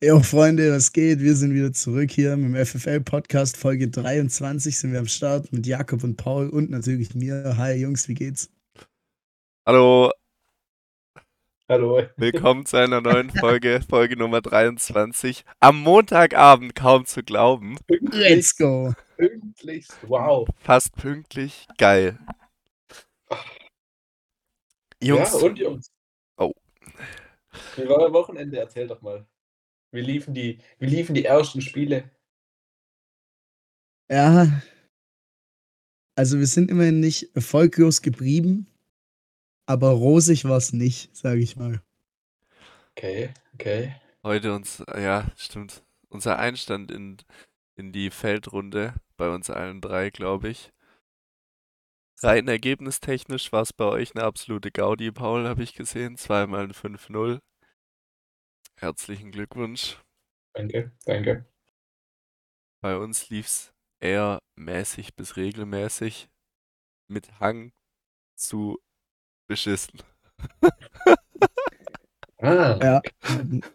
Jo, Freunde, was geht? Wir sind wieder zurück hier mit dem FFL-Podcast. Folge 23 sind wir am Start mit Jakob und Paul und natürlich mir. Hi Jungs, wie geht's? Hallo, Hallo. willkommen zu einer neuen Folge, Folge Nummer 23. Am Montagabend kaum zu glauben. Let's go. Pünktlichst. Wow. Fast pünktlich. Geil. Jungs, Ja, und Jungs. Oh. Wie war euer Wochenende? Erzähl doch mal. Wie liefen die, wie liefen die ersten Spiele? Ja, also wir sind immerhin nicht erfolglos geblieben, aber rosig war es nicht, sage ich mal. Okay, okay. heute uns, ja, stimmt, unser Einstand in, in die Feldrunde bei uns allen drei, glaube ich. Rein ergebnistechnisch war es bei euch eine absolute Gaudi, Paul, habe ich gesehen. Zweimal ein 5-0. Herzlichen Glückwunsch. Danke, danke. Bei uns lief's eher mäßig bis regelmäßig mit Hang zu beschissen. Ah, Ja,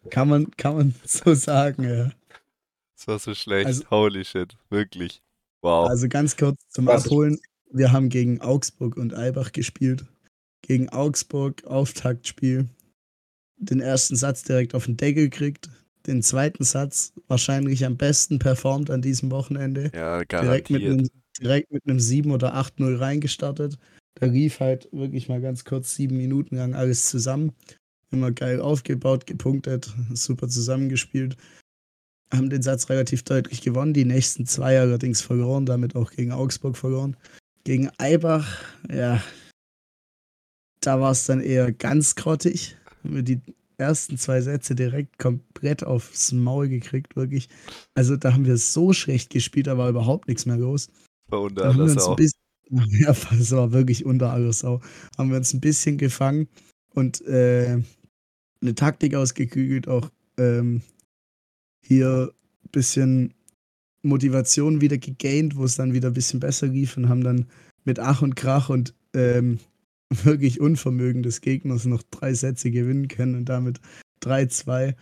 kann man, kann man so sagen, ja. Das war so schlecht. Also- Holy shit, wirklich. Wow. Also ganz kurz zum Was? Abholen. Wir haben gegen Augsburg und Eibach gespielt. Gegen Augsburg Auftaktspiel. Den ersten Satz direkt auf den Deckel gekriegt. Den zweiten Satz wahrscheinlich am besten performt an diesem Wochenende. ja, direkt mit, garantiert. einem, direkt mit einem 7 oder 8-0 reingestartet. Da lief halt wirklich mal ganz kurz sieben Minuten lang alles zusammen. Immer geil aufgebaut, gepunktet, super zusammengespielt. Haben den Satz relativ deutlich gewonnen, die nächsten zwei allerdings verloren, damit auch gegen Augsburg verloren. Gegen Eibach, ja, da war es dann eher ganz grottig. Haben wir die ersten zwei Sätze direkt komplett aufs Maul gekriegt, wirklich. Also da haben wir so schlecht gespielt, da war überhaupt nichts mehr los. War unter Da haben wir aller uns ein Sau. bisschen, ja, das war wirklich unter aller Sau. Haben wir uns ein bisschen gefangen und äh, eine Taktik ausgeklügelt, auch ähm, hier ein bisschen Motivation wieder gegaint, wo es dann wieder ein bisschen besser lief und haben dann mit Ach und Krach und ähm, wirklich Unvermögen des Gegners noch drei Sätze gewinnen können und damit 3-2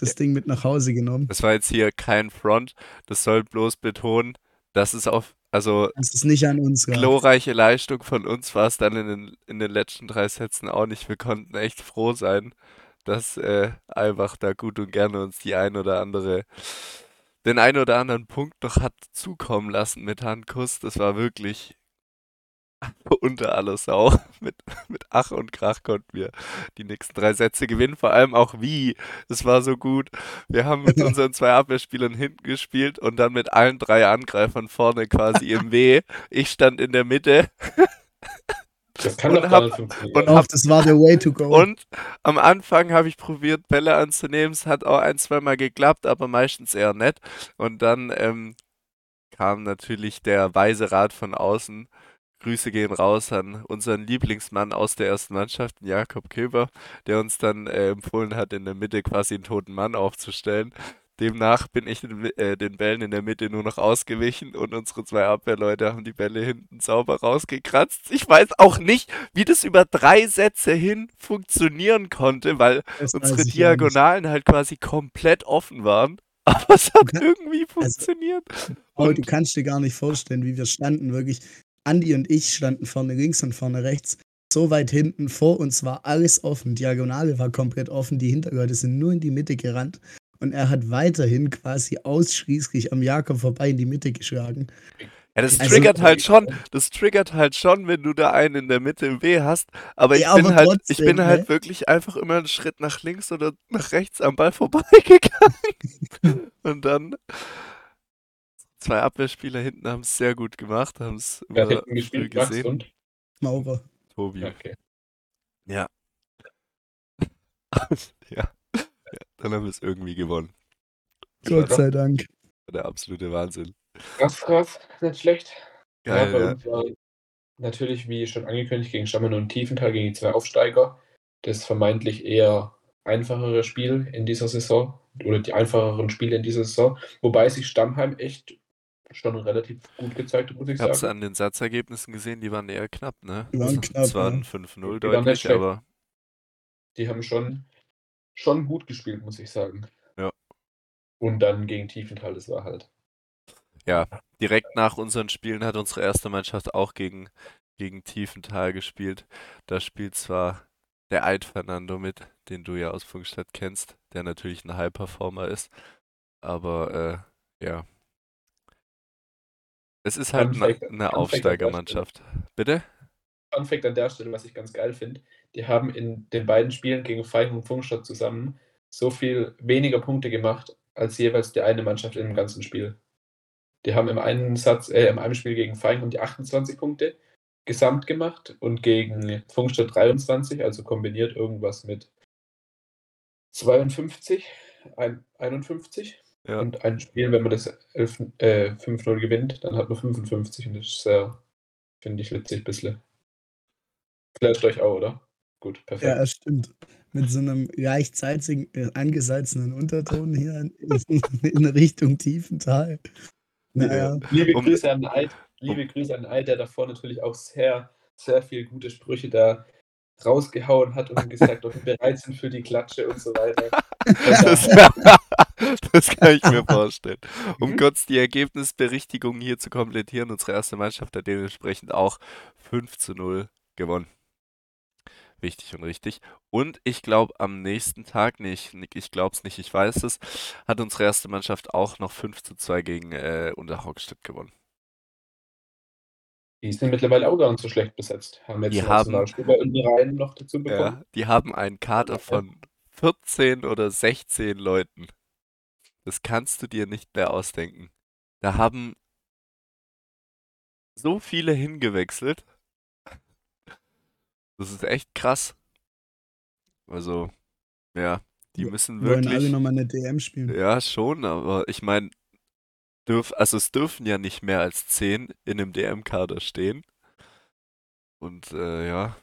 das Ding mit nach Hause genommen. Das war jetzt hier kein Front. Das soll bloß betonen, dass es auf, also Das ist nicht an uns. glorreiche Leistung von uns war es dann in den, in den letzten drei Sätzen auch nicht. Wir konnten echt froh sein, dass äh, Albach da gut und gerne uns die ein oder andere, den ein oder anderen Punkt noch hat zukommen lassen mit Handkuss. Das war wirklich unter aller Sau. Mit, mit Ach und Krach konnten wir die nächsten drei Sätze gewinnen. Vor allem auch wie. Es war so gut. Wir haben mit unseren zwei Abwehrspielern hinten gespielt und dann mit allen drei Angreifern vorne quasi im W. Ich stand in der Mitte das kann Und doch hab- und Doch, das war der Way to go. Und am Anfang habe ich probiert, Bälle anzunehmen. Es hat auch ein, zweimal geklappt, aber meistens eher nett. Und dann ähm, kam natürlich der weise Rat von außen. Grüße gehen raus an unseren Lieblingsmann aus der ersten Mannschaft, Jakob Köber, der uns dann äh, empfohlen hat, in der Mitte quasi einen toten Mann aufzustellen. Demnach bin ich den, äh, den Bällen in der Mitte nur noch ausgewichen und unsere zwei Abwehrleute haben die Bälle hinten sauber rausgekratzt. Ich weiß auch nicht, wie das über drei Sätze hin funktionieren konnte, weil Das unsere nicht. Diagonalen halt quasi komplett offen waren. Aber es hat kann- irgendwie funktioniert. Aber Und- du kannst dir gar nicht vorstellen, wie wir standen. Wirklich, Andi und ich standen vorne links und vorne rechts. So weit hinten, vor uns war alles offen. Diagonale war komplett offen. Die Hinterleute sind nur in die Mitte gerannt. Und er hat weiterhin quasi ausschließlich am Jakob vorbei in die Mitte geschlagen. Ja, das Also- triggert halt schon, das triggert halt schon, wenn du da einen in der Mitte im W hast. Aber ich Ja, bin aber halt, ich trotzdem, bin halt ne? wirklich einfach immer einen Schritt nach links oder nach rechts am Ball vorbeigegangen. Und dann zwei Abwehrspieler hinten haben es sehr gut gemacht, haben es immer hinten früh gespielt? Max gesehen. und? Maurer. Tobi. Okay. Ja. ja. ja. Dann haben wir es irgendwie gewonnen. Gott sei Dank. Der absolute Wahnsinn. Krass, krass. Nicht schlecht. Geil, ja, bei ja. uns war natürlich, wie schon angekündigt, gegen Stammen und Tiefenthal, gegen die zwei Aufsteiger. Das vermeintlich eher einfachere Spiel in dieser Saison oder die einfacheren Spiele in dieser Saison. Wobei sich Stammheim echt schon relativ gut gezeigt muss ich Ich habe es sagen. an den Satzergebnissen gesehen, die waren eher knapp, ne? Die waren Also, knapp, Es ja. 5-0 waren nicht deutlich, schlecht. aber Die haben schon, schon gut gespielt, muss ich sagen. Und dann gegen Tiefenthal, das war halt. Ja, direkt nach unseren Spielen hat unsere erste Mannschaft auch gegen, gegen Tiefenthal gespielt. Da spielt zwar der Eid Fernando mit, den du ja aus Funkstadt kennst, der natürlich ein High-Performer ist. Aber äh, ja. Es ist halt Fun eine, Fact- eine Aufsteigermannschaft. Bitte? Fun Fact an der Stelle, was ich ganz geil finde, die haben in den beiden Spielen gegen Feing und Funkstadt zusammen so viel weniger Punkte gemacht, als jeweils die eine Mannschaft im ganzen Spiel. Die haben im einen Satz, äh, im einen Spiel gegen Feing um die 28 Punkte gesamt gemacht und gegen Funkstadt 23, also kombiniert irgendwas mit 52, ein, 51. Ja. Und ein Spiel, wenn man das 11, äh, 5-0 gewinnt, dann hat man 55 und das ist sehr, finde ich, witzig ein bisschen. Vielleicht euch auch, oder? Gut, perfekt. Ja, das stimmt. Mit so einem gleichzeitigen, äh, angesalzenen Unterton hier in, in Richtung Tiefental. Naja, Liebe Grüße an Eid, liebe Grüße an Eid, der davor natürlich auch sehr, sehr viel gute Sprüche da rausgehauen hat und gesagt, ob wir bereit sind für die Klatsche und so weiter. Das, kann ich mir vorstellen. Um Mhm. kurz die Ergebnisberichtigung hier zu komplettieren, unsere erste Mannschaft hat dementsprechend auch 5 zu 0 gewonnen. Wichtig und richtig. Und ich glaube, am nächsten Tag, nicht, ich glaube es nicht, ich weiß es, hat unsere erste Mannschaft auch noch 5 zu 2 gegen äh, Unterhaugstedt gewonnen. Die sind mittlerweile auch gar nicht so schlecht besetzt. Haben jetzt Die haben- in die Reihen noch dazu bekommen. Ja, die haben einen Kader von 14 oder 16 Leuten. Das kannst du dir nicht mehr ausdenken. Da haben so viele hingewechselt. Das ist echt krass. Also, ja, die Wir müssen wollen alle wirklich. nochmal eine DM spielen. Ja, schon, aber ich meine, dürf, also es dürfen ja nicht mehr als 10 in einem DM-Kader stehen. Und äh, ja,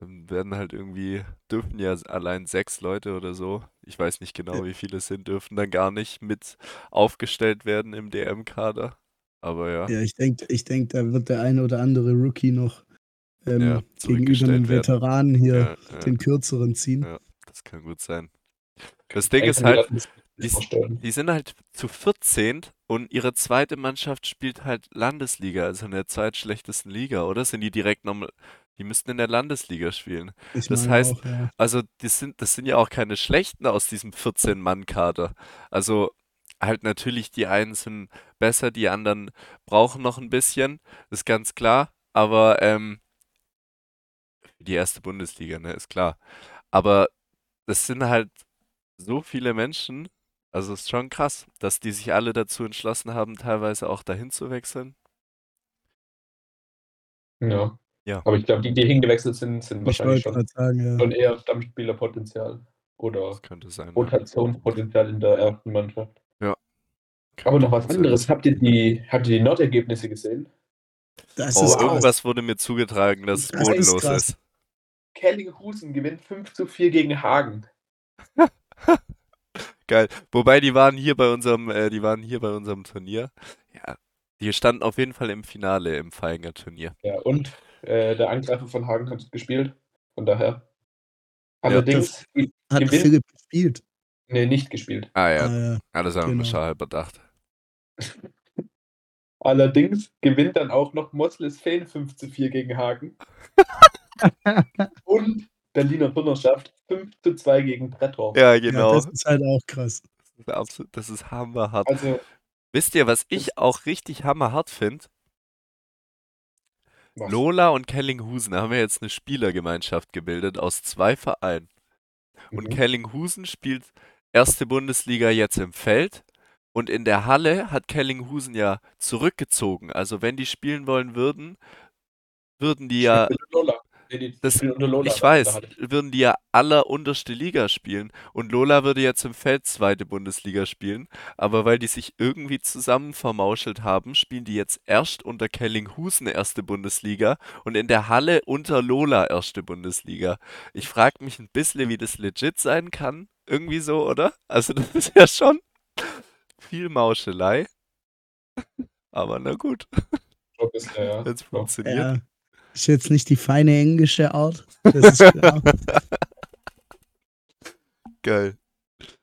werden halt irgendwie, dürfen ja allein sechs Leute oder so, ich weiß nicht genau, wie viele es sind, dürfen dann gar nicht mit aufgestellt werden im DM-Kader. Aber ja, Ja, ich denke, ich denk, da wird der eine oder andere Rookie noch ähm, Ja, gegenüber zurückgestellt einem werden. Veteranen hier ja, ja, den kürzeren ziehen. Ja. das kann gut sein. Das Ding ist halt, die-. Die sind halt zu 14 und ihre zweite Mannschaft spielt halt Landesliga, also in der zweitschlechtesten Liga, oder? Sind die direkt nochmal. Die müssten in der Landesliga spielen. Ich Das heißt- auch, ja. Also, das sind, das sind ja auch keine schlechten aus diesem 14-Mann-Kader. Also, halt natürlich, die einen sind besser, die anderen brauchen noch ein bisschen, ist ganz klar. Aber, ähm, die erste Bundesliga, ne, ist klar. Aber das sind halt so viele Menschen, also ist schon krass, dass die sich alle dazu entschlossen haben, teilweise auch dahin zu wechseln. Ja. Ja. Aber ich glaube, die, die hingewechselt sind, sind Ich wahrscheinlich schon, sagen, ja. schon eher Stammspielerpotenzial oder sein. Ja. Rotationspotenzial in der ersten Mannschaft. Könnte Aber noch was sein. anderes. Habt ihr die, habt ihr die Nordergebnisse gesehen? Das Oh, ist krass. irgendwas wurde mir zugetragen, dass es Das ist bodenlos krass. ist. Kellinghusen gewinnt 5 zu 4 gegen Hagen. Geil. Wobei die waren hier bei unserem, äh, die waren hier bei unserem Turnier. Ja, die standen auf jeden Fall im Finale im Feinger Turnier. Ja, und äh, der Angreifer von Hagen hat gespielt. Von daher. Allerdings, Hat gewinnt- Philipp gespielt. nee, nicht gespielt. Ah ja, Ah, ja. alles haben wir genau. schon halb bedacht. Allerdings gewinnt dann auch noch Mosles Feen 5 zu 4 gegen Hagen. und Berliner Turnerschaft 5 zu 2 gegen Brettor. Ja, Ja, genau. das ist halt auch krass. Das ist absolut, das ist hammerhart. Also, Wisst ihr, was ich auch richtig hammerhart finde? Was? Lola und Kellinghusen haben ja jetzt eine Spielergemeinschaft gebildet aus zwei Vereinen. Und Mhm. Kellinghusen spielt erste Bundesliga jetzt im Feld. Und in der Halle hat Kellinghusen ja zurückgezogen. Also wenn die spielen wollen würden, würden die ja, Lola. Nee, das- ich weiß, hat- würden die ja allerunterste Liga spielen. Und Lola würde jetzt im Feld zweite Bundesliga spielen. Aber weil die sich irgendwie zusammen vermauschelt haben, spielen die jetzt erst unter Kellinghusen erste Bundesliga und in der Halle unter Lola erste Bundesliga. Ich frage mich ein bisschen, wie das legit sein kann. Irgendwie so, oder? Also das ist ja schon viel Mauschelei. Aber na gut, wenn es funktioniert. Ja. Ist jetzt nicht die feine englische Art. Das ist klar. Geil.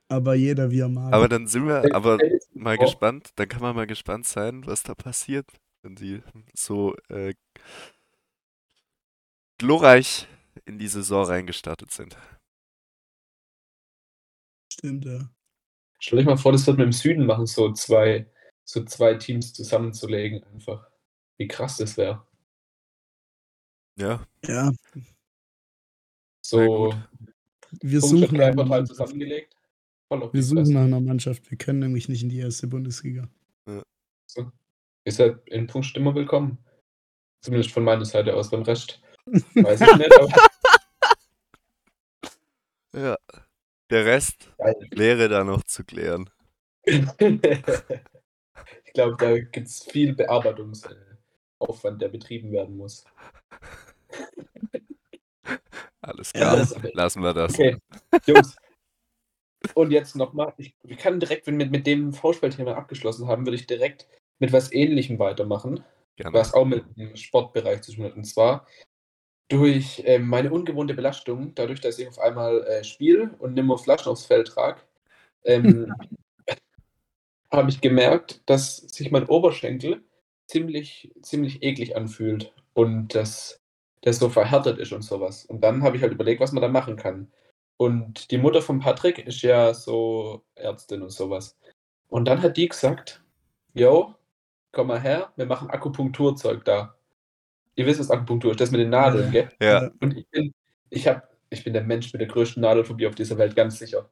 aber jeder wie er mag. Aber dann sind wir aber mal Oh, gespannt, dann kann man mal gespannt sein, was da passiert, wenn sie so äh, glorreich in die Saison reingestartet sind. Stimmt, ja. Stell dich mal vor, das wird mit dem Süden machen, so zwei, so zwei Teams zusammenzulegen, einfach. Wie krass das wäre. Ja, Ja, Sehr So gut. wir suchen, nach einer Mannschaft. zusammengelegt. Wir suchen nach einer Mannschaft. Wir können nämlich nicht in die erste Bundesliga. So. Ihr seid in Punkt immer willkommen. Zumindest von meiner Seite aus. Beim Rest weiß ich nicht, aber ja. Der Rest wäre da noch zu klären. ich glaube, da gibt es viel Bearbeitungsaufwand, der betrieben werden muss. Alles Ja, klar, das- lassen wir das. Okay, Jungs. Und jetzt nochmal, ich, wir können direkt, wenn wir mit dem Vorspielthema abgeschlossen haben, würde ich direkt mit was Ähnlichem weitermachen, Gerne. was auch mit dem Sportbereich zu tun hat. Und zwar durch ähm, meine ungewohnte Belastung, dadurch, dass ich auf einmal äh, spiele und nimmer Flaschen aufs Feld trage, ähm, habe ich gemerkt, dass sich mein Oberschenkel ziemlich, ziemlich eklig anfühlt und dass das so verhärtet ist und sowas. Und dann habe ich halt überlegt, was man da machen kann. Und die Mutter von Patrick ist ja so Ärztin und sowas. Und dann hat die gesagt, yo, komm mal her, wir machen Akupunkturzeug da. Ihr wisst, was Akupunktur ist, das mit den Nadeln, gell? Ja, Und ich bin, ich hab, ich bin der Mensch mit der größten Nadelphobie auf dieser Welt, ganz sicher.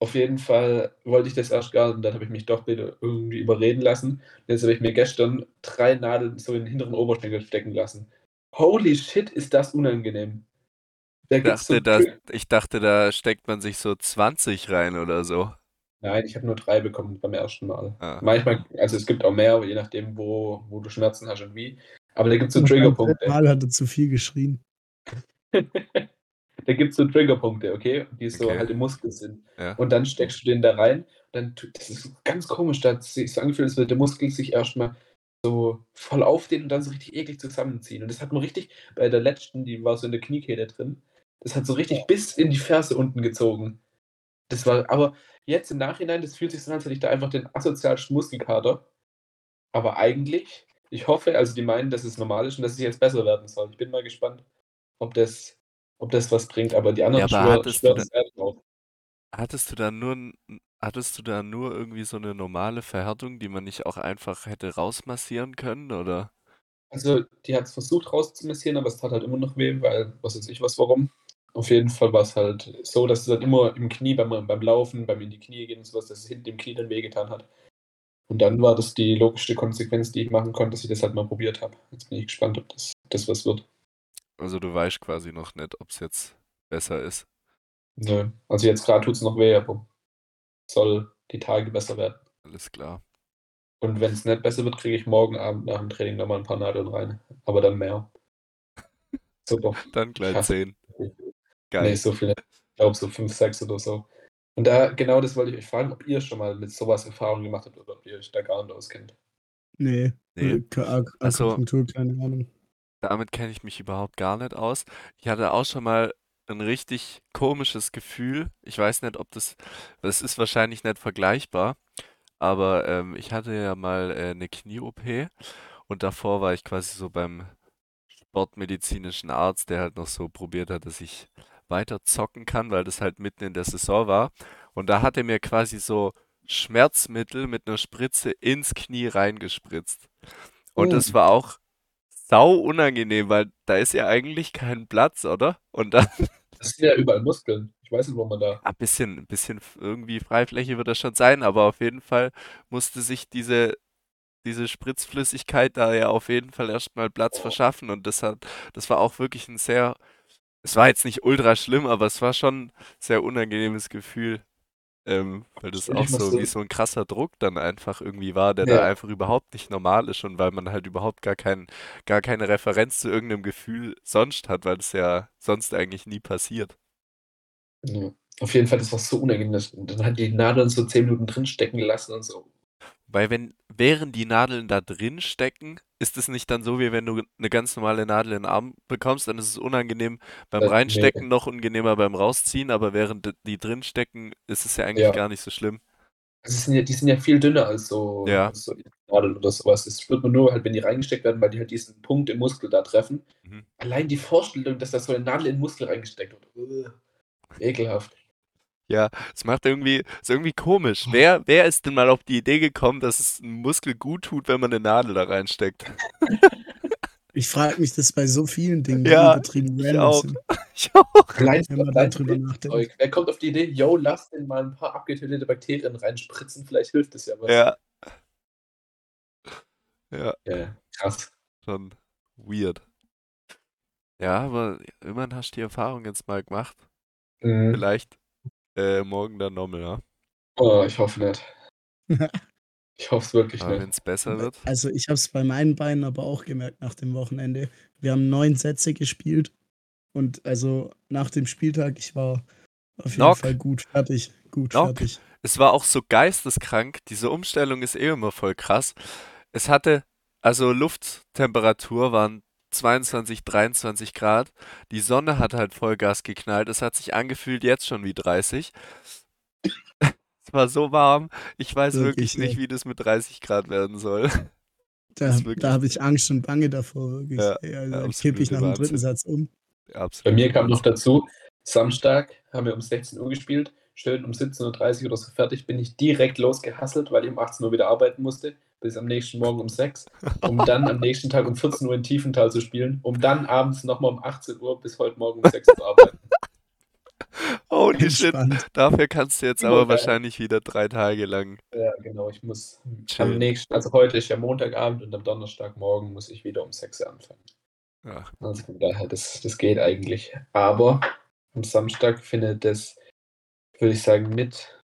Auf jeden Fall wollte ich das erst gar nicht und dann habe ich mich doch bitte irgendwie überreden lassen. Jetzt habe ich mir gestern drei Nadeln so in den hinteren Oberschenkel stecken lassen. Holy shit, ist das unangenehm. Da ich dachte, so da, ich dachte, da steckt man sich so 20 rein oder so. Nein, ich habe nur drei bekommen beim ersten Mal. Ah. Manchmal, also es gibt auch mehr, je nachdem, wo, wo du Schmerzen hast und wie. Aber da gibt es so Triggerpunkte. Mal hat er zu viel geschrien. da gibt es so Triggerpunkte, okay? Die so Okay. halt im Muskel sind. Ja. Und dann steckst du den da rein. Und dann, das ist ganz komisch, da hat sich so angefühlt, als würde der Muskel sich erstmal so voll aufdehnen und dann so richtig eklig zusammenziehen. Und das hat man richtig, bei der letzten, die war so in der Kniekehle drin, das hat so richtig bis in die Ferse unten gezogen. Das war, aber jetzt im Nachhinein, das fühlt sich so an, als hätte ich da einfach den asozialsten Muskelkater. Aber eigentlich, ich hoffe, also die meinen, dass es normal ist und dass es jetzt besser werden soll. Ich bin mal gespannt, ob das, ob das was bringt. Aber die anderen Ja, aber schwör, hattest schwör du drauf. Hattest du da nur, hattest du da nur irgendwie so eine normale Verhärtung, die man nicht auch einfach hätte rausmassieren können, oder? Also, die hat es versucht rauszumassieren, aber es tat halt immer noch weh, weil, was weiß ich was, warum. Auf jeden Fall war es halt so, dass es halt immer im Knie, beim, beim Laufen, beim in die Knie gehen und sowas, dass es hinten im Knie dann wehgetan hat. Und dann war das die logischste Konsequenz, die ich machen konnte, dass ich das halt mal probiert habe. Jetzt bin ich gespannt, ob das, das was wird. Also du weißt quasi noch nicht, ob es jetzt besser ist. Nö. Also jetzt gerade tut es noch weh, aber soll die Tage besser werden. Alles klar. Und wenn es nicht besser wird, kriege ich morgen Abend nach dem Training nochmal ein paar Nadeln rein. Aber dann mehr. Super. Dann gleich Krass. 10. Nee, Geil. so viele. Ich glaube so 5, 6 oder so. Und da, genau das wollte ich euch fragen, ob ihr schon mal mit sowas Erfahrung gemacht habt oder ob ihr euch da gar nicht auskennt. Nee. Nee. Äh, Also- keine Ahnung. Damit kenne ich mich überhaupt gar nicht aus. Ich hatte auch schon mal ein richtig komisches Gefühl. Ich weiß nicht, ob das, das ist wahrscheinlich nicht vergleichbar, aber ähm, ich hatte ja mal äh, eine Knie-OP und davor war ich quasi so beim sportmedizinischen Arzt, der halt noch so probiert hat, dass ich weiter zocken kann, weil das halt mitten in der Saison war. Und da hat er mir quasi so Schmerzmittel mit einer Spritze ins Knie reingespritzt. Und Oh. das war auch sau unangenehm, weil da ist ja eigentlich kein Platz, oder? Und dann Das sind ja überall Muskeln. Ich weiß nicht, wo man da. ein bisschen, ein bisschen irgendwie Freifläche wird das schon sein, aber auf jeden Fall musste sich diese, diese Spritzflüssigkeit da ja auf jeden Fall erstmal Platz verschaffen und das hat, das war auch wirklich ein sehr, es war jetzt nicht ultra schlimm, aber es war schon ein sehr unangenehmes Gefühl, ähm, weil das Stell auch so wie so ein krasser Druck dann einfach irgendwie war, der da Ja. einfach überhaupt nicht normal ist und weil man halt überhaupt gar kein, gar keine Referenz zu irgendeinem Gefühl sonst hat, weil das ja sonst eigentlich nie passiert. Ja. Auf jeden Fall, das war so unangenehm. Dann hat die Nadeln so 10 Minuten drin stecken lassen und so. Weil wenn, während die Nadeln da drin stecken, ist es nicht dann so, wie wenn du eine ganz normale Nadel in den Arm bekommst, dann ist es unangenehm beim Äh, Reinstecken, nee. noch unangenehmer beim Rausziehen, aber während die drin stecken, ist es ja eigentlich Ja. gar nicht so schlimm. Also die, sind ja, die sind ja viel dünner als so, Ja. als so Nadeln oder sowas. Das spürt man nur halt, wenn die reingesteckt werden, weil die halt diesen Punkt im Muskel da treffen. Mhm. Allein die Vorstellung, dass da so eine Nadel in den Muskel reingesteckt wird. Ekelhaft. Ja, es macht irgendwie, ist irgendwie komisch. Wer, wer ist denn mal auf die Idee gekommen, dass es einem Muskel gut tut, wenn man eine Nadel da reinsteckt? Ich frage mich das bei so vielen Dingen, die Ja, übertrieben ich auch. sind. Ich auch. Allein, Wenn man darüber nachdenkt. Wer kommt auf die Idee, yo, lass den mal ein paar abgetötete Bakterien reinspritzen, vielleicht hilft es ja was. Ja. Ja, Ja, krass. schon weird. Ja, aber immerhin hast du die Erfahrung jetzt mal gemacht. Mhm. Vielleicht äh, morgen dann nochmal, ja. Oh, ich hoffe nicht. Ich hoffe es wirklich Aber nicht. wenn es besser wird. Also ich habe es bei meinen Beinen aber auch gemerkt nach dem Wochenende. Wir haben neun Sätze gespielt und also nach dem Spieltag, ich war auf jeden Knock. Fall gut fertig. Gut Knock. fertig. Es war auch so geisteskrank. Diese Umstellung ist eh immer voll krass. Es hatte, also Lufttemperatur waren 22, 23 Grad. Die Sonne hat halt Vollgas geknallt. Es hat sich angefühlt jetzt schon wie 30. Es war so warm. Ich weiß wirklich, Wirklich, nicht, ja. wie das mit 30 Grad werden soll. Da, da habe ich Angst und Bange davor, wirklich. Ja, Ey, also, ja, da kippe ich nach dem dritten. Satz um. Absolut. Bei mir kam noch dazu, Samstag haben wir um 16 Uhr gespielt, schön um 17.30 Uhr oder so fertig, bin ich direkt losgehasselt, weil ich um 18 Uhr wieder arbeiten musste, bis am nächsten Morgen um 6, um dann am nächsten Tag um 14 Uhr in Tiefenthal zu spielen, um dann abends nochmal um 18 Uhr bis heute Morgen um 6 Uhr zu arbeiten. Holy shit. Dafür kannst du jetzt aber geil. wahrscheinlich wieder drei Tage lang. Ja, genau, ich muss Chill. am nächsten, also heute ist ja Montagabend und am Donnerstagmorgen muss ich wieder um 6 Uhr anfangen. Ja, Also von daher, das, das geht eigentlich. Aber am Samstag findet das, würde ich sagen, mit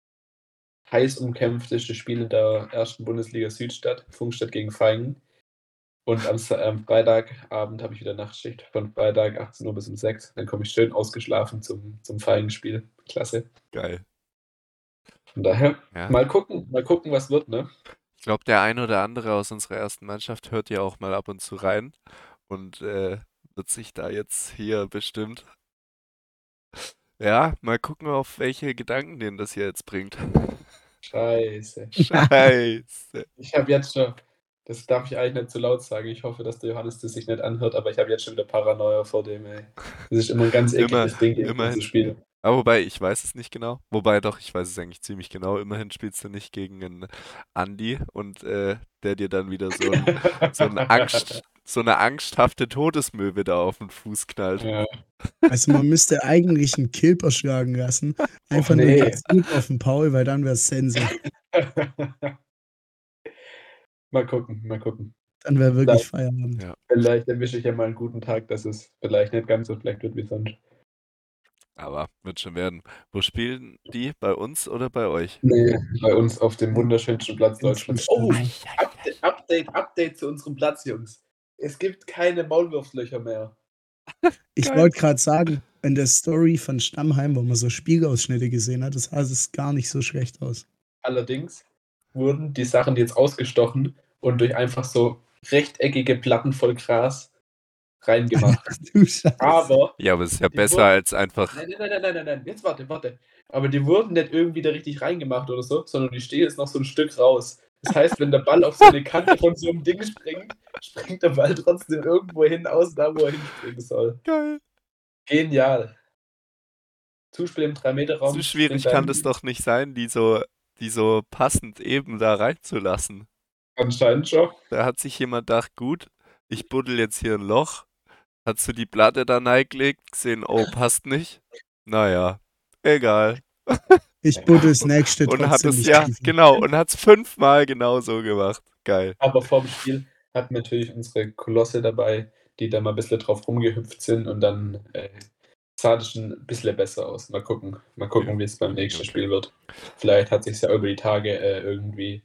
heiß umkämpfteste Spiel in der ersten Bundesliga Süd statt. Funkstadt gegen Feigen. Und am Freitagabend habe ich wieder Nachtschicht von Freitag 18 Uhr bis um 6. Dann komme ich schön ausgeschlafen zum, zum Feigenspiel. Klasse. geil. Von daher, Ja. mal gucken, mal gucken, was wird, ne? Ich glaube, der ein oder andere aus unserer ersten Mannschaft hört ja auch mal ab und zu rein und äh, wird sich da jetzt hier bestimmt. Ja, mal gucken, auf welche Gedanken den das hier jetzt bringt. Scheiße. Scheiße. Ich habe jetzt schon, das darf ich eigentlich nicht zu laut sagen. Ich hoffe, dass der Johannes das sich nicht anhört, aber ich habe jetzt schon wieder Paranoia vor dem, ey. Das ist immer ein ganz ekliges Ding, immerhin. dieses Spiel. Aber wobei, ich weiß es nicht genau. Wobei doch, ich weiß es eigentlich ziemlich genau. Immerhin spielst du nicht gegen einen Andi und äh, der dir dann wieder so, ein, so, eine Angst, so eine angsthafte Todesmöwe da auf den Fuß knallt. Ja. Also man müsste eigentlich einen Kilper schlagen lassen. Einfach nee. nur ganz gut auf den Paul, weil dann wäre es Sense. mal gucken, mal gucken. Dann wäre wirklich Vielleicht- Feierabend. Ja. Vielleicht erwische ich ja mal einen guten Tag, dass es vielleicht nicht ganz so schlecht wird wie sonst. Aber wird schon werden. Wo spielen die? Bei uns oder bei euch? Nee, bei uns auf dem wunderschönsten Platz Deutschlands. Oh. Update, Update, Update zu unserem Platz, Jungs. Es gibt keine Maulwurfslöcher mehr. Ich wollte gerade sagen, in der Story von Stammheim, wo man so Spielausschnitte gesehen hat, das sah es gar nicht so schlecht aus. Allerdings wurden die Sachen jetzt ausgestochen und durch einfach so rechteckige Platten voll Gras reingemacht. du Scheiße. Aber, Ja, aber es ist ja besser wurden- als einfach. nein, nein, nein, nein, nein, nein, nein, jetzt warte, warte. Aber die wurden nicht irgendwie da richtig reingemacht oder so, sondern die stehen jetzt noch so ein Stück raus. Das heißt, wenn der Ball auf so eine Kante von so einem Ding springt, springt der Ball trotzdem irgendwo hin aus, da wo er hinspringen soll. Geil. Genial. Zuspiel im 3-Meter-Raum. So schwierig kann das doch nicht sein, die so, die so passend eben da reinzulassen. Anscheinend schon. Da hat sich jemand gedacht, gut, ich buddel jetzt hier ein Loch. Hat so die Platte da reingelegt, gesehen, oh, passt nicht. Naja, egal. Ich buddel das nächste Und hat es, ja, tiefer. genau, und hat es fünfmal genau so gemacht. Geil. Aber vorm Spiel hatten wir natürlich unsere Kolosse dabei, die da mal ein bisschen drauf rumgehüpft sind und dann äh, sah das schon ein bisschen besser aus. Mal gucken, mal gucken, Ja. wie es beim nächsten. Spiel wird. Vielleicht hat sich ja über die Tage äh, irgendwie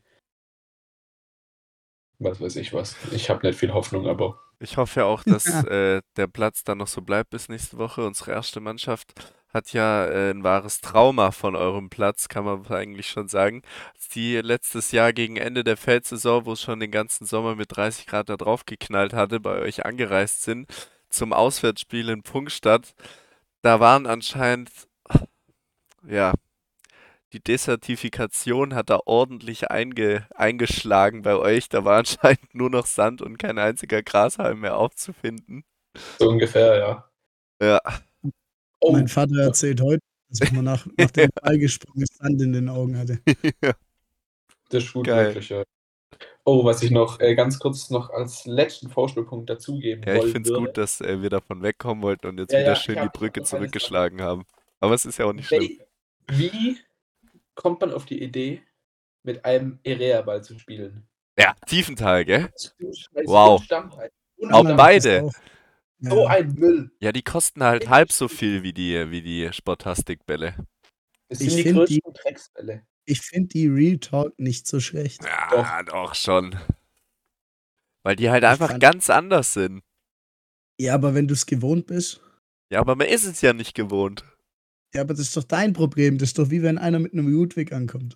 was weiß ich was. Ich habe nicht viel Hoffnung, aber Ich hoffe ja auch, dass äh, der Platz dann noch so bleibt bis nächste Woche. Unsere erste Mannschaft hat ja äh, ein wahres Trauma von eurem Platz, kann man eigentlich schon sagen. Als die letztes Jahr gegen Ende der Feldsaison, wo es schon den ganzen Sommer mit 30 Grad da drauf geknallt hatte, bei euch angereist sind zum Auswärtsspiel in Punkstadt, da waren anscheinend, ja, die Desertifikation hat da ordentlich einge eingeschlagen bei euch. Da war anscheinend nur noch Sand und kein einziger Grashalm mehr aufzufinden. So ungefähr, ja. Ja. Oh. Mein Vater erzählt heute, dass man nach, nach dem Ball gesprungen Sand in den Augen hatte. ja. Das ist gut Geil. möglich, ja. Oh, was ich noch äh, ganz kurz noch als letzten Vorschlagpunkt dazugeben Ja, ich finde es gut, dass äh, wir davon wegkommen wollten und jetzt ja, wieder ja, schön die Brücke zurückgeschlagen haben. Aber es ist ja auch nicht schlimm. Wie kommt man auf die Idee, mit einem Erea-Ball zu spielen? Ja, Tiefenthal, gell? Wow. Auch beide. So ein Müll. Ja, die kosten halt halb so viel wie die, wie die Sportastikbälle. Es sind ich die größten die, Drecksbälle. Ich finde die Real Talk nicht so schlecht. Ja, doch, doch schon. Weil die halt ich einfach ganz anders sind. Ja, aber wenn du es gewohnt bist. Ja, aber man ist es ja nicht gewohnt. Ja, aber das ist doch dein Problem. Das ist doch wie wenn einer mit einem Ludwig ankommt.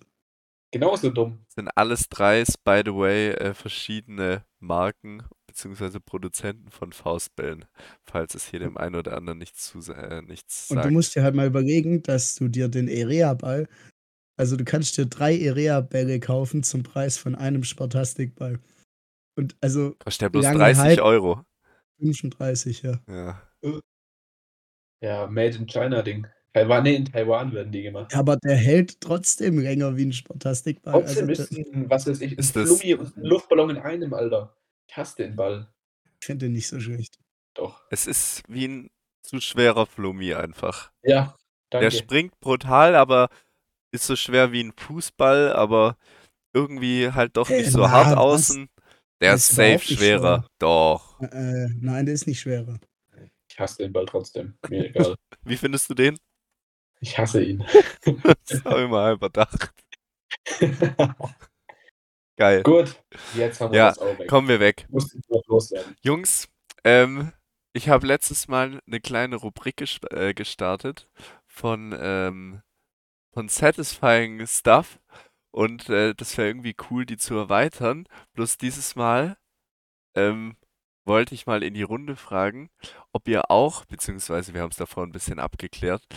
Genauso dumm. Sind alles drei, by the way, äh, verschiedene Marken bzw. Produzenten von Faustbällen, falls es hier dem einen oder anderen nichts, zu, äh, nichts Und sagt. du musst dir halt mal überlegen, dass du dir den Erea-Ball, also du kannst dir drei Erea-Bälle kaufen zum Preis von einem Sportastikball. Und also. Kostet ja bloß 30 halt Euro. 35, ja. Ja. Ja, Made in China-Ding. Taiwan, nee, in Taiwan werden die gemacht. Ja, aber der hält trotzdem länger wie ein Sportastikball. Trotzdem also, ist ein, was weiß ich, ein Flummi und ein Luftballon in einem, Alter. Ich hasse den Ball. Ich finde den nicht so schlecht. Doch. Es ist wie ein zu schwerer Flummi einfach. Ja, danke. Der springt brutal, aber ist so schwer wie ein Fußball, aber irgendwie halt doch nicht äh, so na, hart außen. Der ist safe schwerer. Schwer. Doch. Äh, nein, der ist nicht schwerer. Ich hasse den Ball trotzdem. Mir egal. wie findest du den? Ich hasse ihn. das habe ich mal überdacht. Geil. Gut, jetzt haben wir ja, das auch weg. Kommen wir weg. Muss loswerden. Jungs, ähm, ich habe letztes Mal eine kleine Rubrik ges äh, gestartet von, ähm, von Satisfying Stuff und äh, das wäre irgendwie cool, die zu erweitern. Bloß dieses Mal ähm, wollte ich mal in die Runde fragen, ob ihr auch, beziehungsweise wir haben es davor ein bisschen abgeklärt,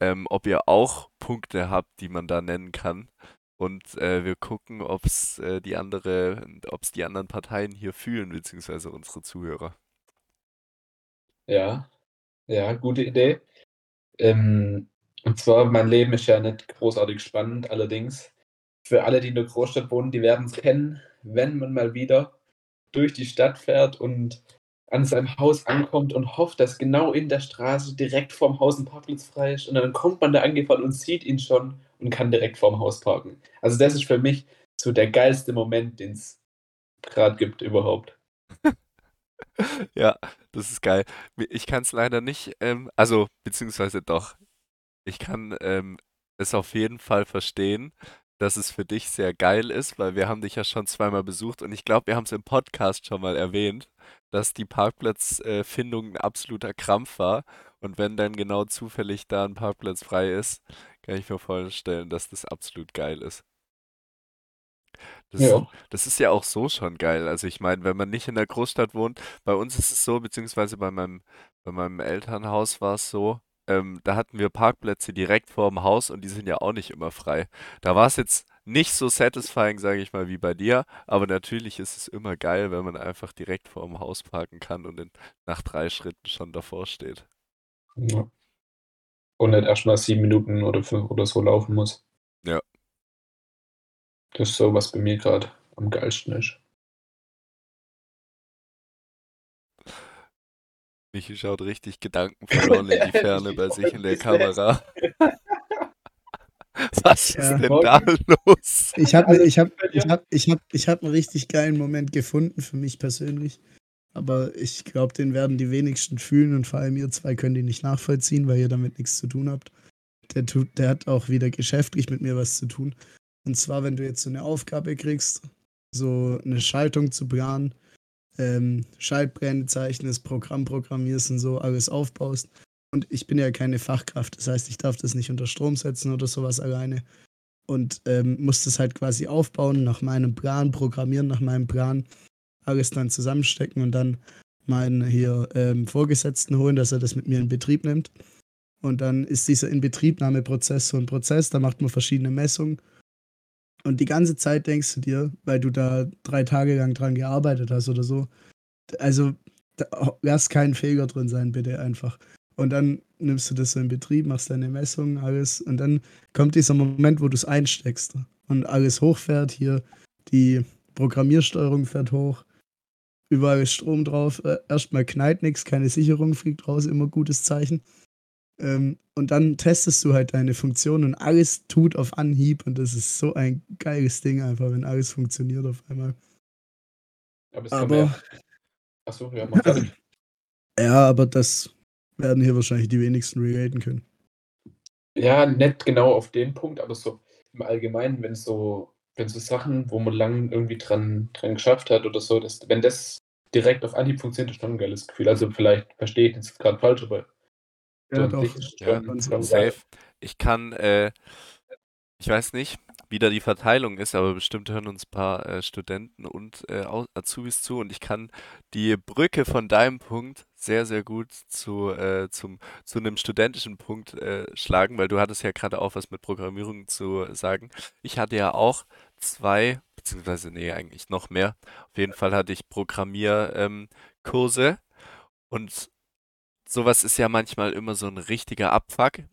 ähm, ob ihr auch Punkte habt, die man da nennen kann. Und äh, wir gucken, ob es äh, die andere, ob es die anderen Parteien hier fühlen, beziehungsweise unsere Zuhörer. Ja, ja, gute Idee. Ähm, und zwar, mein Leben ist ja nicht großartig spannend, allerdings für alle, die in der Großstadt wohnen, die werden es kennen, wenn man mal wieder durch die Stadt fährt und an seinem Haus ankommt und hofft, dass genau in der Straße direkt vorm Haus ein Parkplatz frei ist. Und dann kommt man da angefahren und sieht ihn schon und kann direkt vorm Haus parken. Also das ist für mich so der geilste Moment, den es gerade gibt überhaupt. ja, das ist geil. Ich kann es leider nicht, ähm, also beziehungsweise doch. Ich kann ähm, es auf jeden Fall verstehen, dass es für dich sehr geil ist, weil wir haben dich ja schon zweimal besucht und ich glaube, wir haben es im Podcast schon mal erwähnt, dass die Parkplatzfindung ein absoluter Krampf war. Und wenn dann genau zufällig da ein Parkplatz frei ist, kann ich mir vorstellen, dass das absolut geil ist. Das, ja. das ist ja auch so schon geil. Also ich meine, wenn man nicht in der Großstadt wohnt, bei uns ist es so, beziehungsweise bei meinem, bei meinem Elternhaus war es so, ähm, da hatten wir Parkplätze direkt vor dem Haus und die sind ja auch nicht immer frei. Da war es jetzt nicht so satisfying, sage ich mal, wie bei dir, aber natürlich ist es immer geil, wenn man einfach direkt vor dem Haus parken kann und in, nach drei Schritten schon davor steht. Ja. Und nicht erst mal sieben Minuten oder, fünf oder so laufen muss. Ja. Das ist so, was bei mir gerade am geilsten ist. Michi schaut richtig gedankenverloren in die Ferne bei sich in der Kamera. Was ja. ist denn da los? Ich habe ich hab, ich hab, ich hab, ich hab einen richtig geilen Moment gefunden für mich persönlich. Aber ich glaube, den werden die wenigsten fühlen und vor allem ihr zwei können die nicht nachvollziehen, weil ihr damit nichts zu tun habt. Der, tut, der hat auch wieder geschäftlich mit mir was zu tun. Und zwar, wenn du jetzt so eine Aufgabe kriegst, so eine Schaltung zu planen, ähm, Schaltpläne zeichnest, Programm programmierst und so, alles aufbaust. Und ich bin ja keine Fachkraft, das heißt, ich darf das nicht unter Strom setzen oder sowas alleine. Und ähm, muss das halt quasi aufbauen, nach meinem Plan, programmieren nach meinem Plan, alles dann zusammenstecken und dann meinen hier ähm, Vorgesetzten holen, dass er das mit mir in Betrieb nimmt. Und dann ist dieser Inbetriebnahmeprozess so ein Prozess, da macht man verschiedene Messungen. Und die ganze Zeit denkst du dir, weil du da drei Tage lang dran gearbeitet hast oder so, also da, lass keinen Fehler drin sein, bitte einfach. Und dann nimmst du das so in Betrieb, machst deine Messungen, alles. Und dann kommt dieser Moment, wo du es einsteckst und alles hochfährt. Hier die Programmiersteuerung fährt hoch. Überall ist Strom drauf. Äh, erstmal knallt nichts, keine Sicherung fliegt raus, immer gutes Zeichen. Ähm, und dann testest du halt deine Funktion und alles tut auf Anhieb. Und das ist so ein geiles Ding einfach, wenn alles funktioniert auf einmal. Aber, aber Achso, ja, mach ja, aber das werden hier wahrscheinlich die wenigsten relaten können. Ja, nicht genau auf den Punkt, aber so im Allgemeinen, wenn so, wenn so Sachen, wo man lang irgendwie dran, dran geschafft hat oder so, dass, wenn das direkt auf Anhieb funktioniert, ist schon ein geiles Gefühl. Also vielleicht verstehe ich das gerade falsch, aber Ja, doch. Ja, geil. Safe. Ich kann, äh, ich weiß nicht, wie da die Verteilung ist, aber bestimmt hören uns ein paar äh, Studenten und äh, Azubis zu und ich kann die Brücke von deinem Punkt sehr, sehr gut zu, äh, zum, zu einem studentischen Punkt äh, schlagen, weil du hattest ja gerade auch was mit Programmierung zu sagen. Ich hatte ja auch zwei, beziehungsweise nee, eigentlich noch mehr. Auf jeden Fall hatte ich Programmierkurse ähm, und sowas ist ja manchmal immer so ein richtiger Abfuck.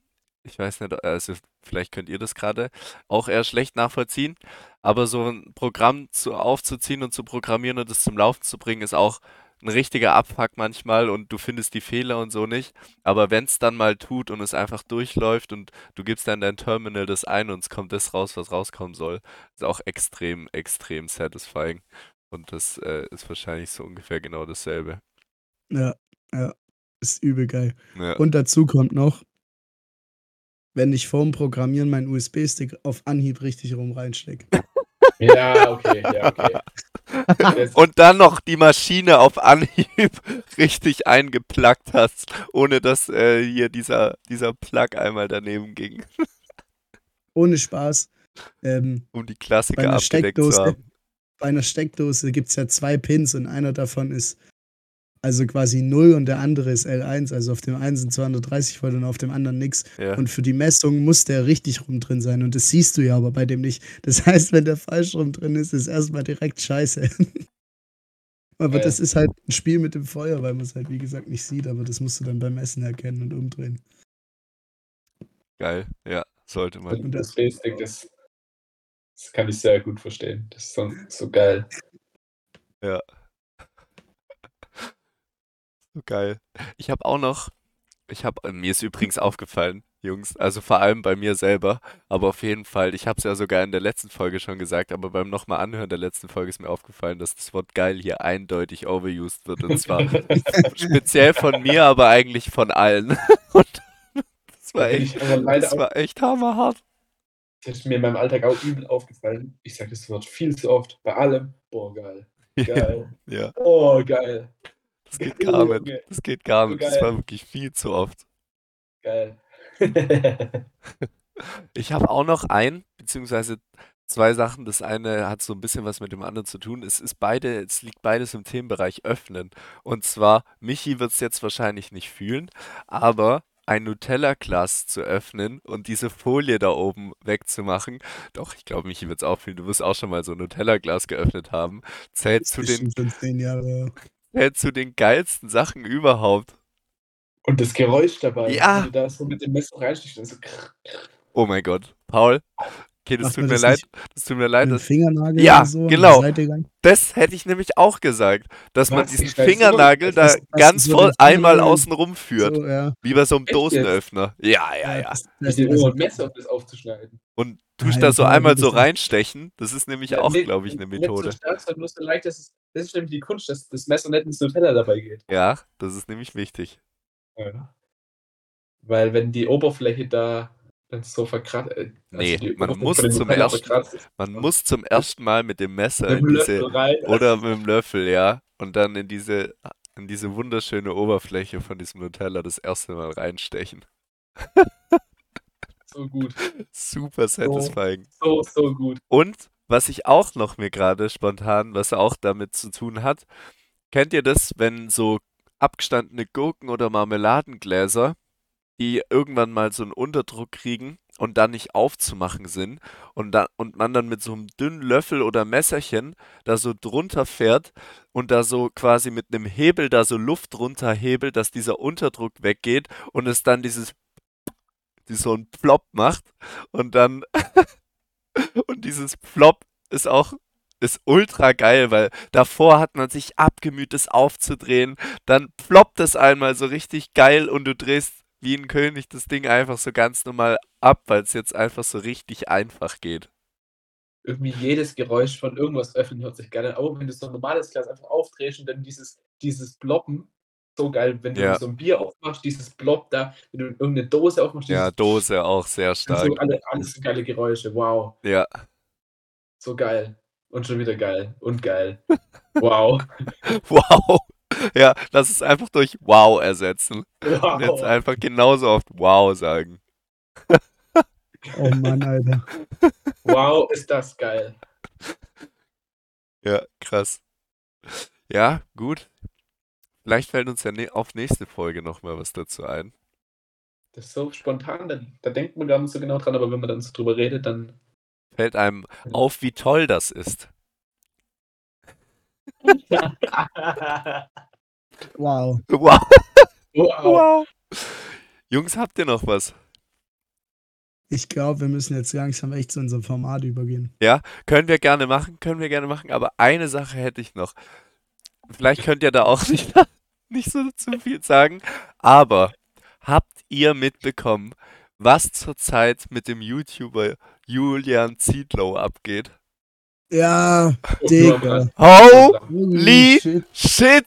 Ich weiß nicht, also vielleicht könnt ihr das gerade auch eher schlecht nachvollziehen, aber so ein Programm zu, aufzuziehen und zu programmieren und es zum Laufen zu bringen, ist auch ein richtiger Abfuck manchmal und du findest die Fehler und so nicht. Aber wenn es dann mal tut und es einfach durchläuft und du gibst dann dein Terminal das ein und es kommt das raus, was rauskommen soll, ist auch extrem, extrem satisfying. Und das äh, ist wahrscheinlich so ungefähr genau dasselbe. Ja, ja. Ist übel geil. Ja. Und dazu kommt noch, wenn ich vorm Programmieren meinen USB-Stick auf Anhieb richtig rum reinstecke. Ja, okay, ja, okay. Und dann noch die Maschine auf Anhieb richtig eingeplackt hast, ohne dass äh, hier dieser, dieser Plug einmal daneben ging, Ohne Spaß. Ähm, um die Klassiker abgedeckt zu Steckdose, haben. bei einer Steckdose gibt es ja zwei Pins und einer davon ist also quasi 0 und der andere ist L1. Also auf dem einen sind 230 Volt und auf dem anderen nichts. Ja. Und für die Messung muss der richtig rum drin sein. Und das siehst du ja aber bei dem nicht. Das heißt, wenn der falsch rum drin ist, ist erstmal direkt scheiße. aber Ja. das ist halt ein Spiel mit dem Feuer, weil man es halt, wie gesagt, nicht sieht. Aber das musst du dann beim Messen erkennen und umdrehen. Geil, ja, sollte man. Und das Basic, das, das kann ich sehr gut verstehen. Das ist so, so geil. So geil. Ich habe auch noch, ich habe, mir ist übrigens aufgefallen, Jungs, also vor allem bei mir selber, aber auf jeden Fall, ich habe es ja sogar in der letzten Folge schon gesagt, aber beim nochmal Anhören der letzten Folge ist mir aufgefallen, dass das Wort geil hier eindeutig overused wird und zwar speziell von mir, aber eigentlich von allen. Und das war echt, das auch, war echt hammerhart. das ist mir in meinem Alltag auch übel aufgefallen. Ich sage das Wort viel zu oft. Bei allem. Boah, geil. Geil. Ja, Oh, geil. Das geht gar nicht. Das geht gar nicht. Das war wirklich viel zu oft. Geil. Ich habe auch noch ein, beziehungsweise zwei Sachen. Das eine hat so ein bisschen was mit dem anderen zu tun. Es ist beide, es liegt beides im Themenbereich Öffnen. Und zwar, Michi wird es jetzt wahrscheinlich nicht fühlen, aber ein Nutella-Glas zu öffnen und diese Folie da oben wegzumachen. Doch, ich glaube, Michi wird es auch fühlen. Du wirst auch schon mal so ein Nutella-Glas geöffnet haben. Zählt zu den, schon zehn Jahre. Her. zählt zu den geilsten Sachen überhaupt. Und das Geräusch dabei, Ja. wenn du da so mit dem Messer reinstichst, so Oh mein Gott. Paul, okay, das Macht tut man mir das leid. Das tut mir leid. Das, Fingernagel Ja, oder so genau. Das hätte ich nämlich auch gesagt, dass man Was? diesen weiß nicht, Fingernagel da dass du ganz so voll einmal außen rum führt, So, ja. wie bei so einem Echt jetzt? Dosenöffner. Ja, ja, ja. Das, mit das, dem das, oh, Messer, um das aufzuschneiden. Und tust Nein, da so einmal so ja- reinstechen. Das ist nämlich auch, nicht- glaube ich, eine Methode. so stark, sondern nur so leicht, dass es, das ist nämlich die Kunst, dass das Messer nicht ins Nutella dabei geht. Ja, das ist nämlich wichtig. Ja. Weil wenn die Oberfläche da dann so verkratzt äh, Nee, die man muss zum ersten- ist, Man muss zum ersten Mal mit dem Messer mit in dem diese Löffel rein. oder mit dem Löffel, ja. und dann in diese, in diese wunderschöne Oberfläche von diesem Nutella das erste Mal reinstechen. So gut. Super satisfying. So, so gut. Und was ich auch noch mir gerade spontan, was auch damit zu tun hat, kennt ihr das, wenn so abgestandene Gurken oder Marmeladengläser, die irgendwann mal so einen Unterdruck kriegen und dann nicht aufzumachen sind und, da, und man dann mit so einem dünnen Löffel oder Messerchen da so drunter fährt und da so quasi mit einem Hebel da so Luft drunter hebelt, dass dieser Unterdruck weggeht und es dann dieses die so einen Plop macht und dann und dieses Plop ist auch ist ultra geil, weil davor hat man sich abgemüht, das aufzudrehen, dann ploppt es einmal so richtig geil und du drehst wie ein König das Ding einfach so ganz normal ab, weil es jetzt einfach so richtig einfach geht. Irgendwie jedes Geräusch von irgendwas öffnen hört sich geil an. Aber wenn du so ein normales Glas einfach aufdrehst und dann dieses, dieses Ploppen, so geil, wenn du Ja. so ein Bier aufmachst, dieses Plop da, wenn du irgendeine Dose aufmachst, Ja, Dose auch sehr stark. so alle, alles so geile Geräusche. Wow, Ja, so geil. Und schon wieder geil. Und geil. Wow. wow. Ja, lass es einfach durch wow ersetzen. Und jetzt Wow. einfach genauso oft wow sagen. Oh Mann, Alter. Wow, ist das geil. Ja, krass. Ja, gut. Vielleicht fällt uns ja ne auf nächste Folge nochmal was dazu ein. Das ist so spontan, da, da denkt man gar nicht so genau dran, aber wenn man dann so drüber redet, dann. Fällt einem auf, wie toll das ist. Wow. Wow. wow. wow. Jungs, habt ihr noch was? Ich glaube, wir müssen jetzt langsam echt zu unserem Format übergehen. Können wir gerne machen, können wir gerne machen, aber eine Sache hätte ich noch. Vielleicht könnt ihr da auch nicht, nicht so zu viel sagen, aber habt ihr mitbekommen, was zurzeit mit dem YouTuber Julian Zietlow abgeht? Ja, Digga. Holy Shit. shit!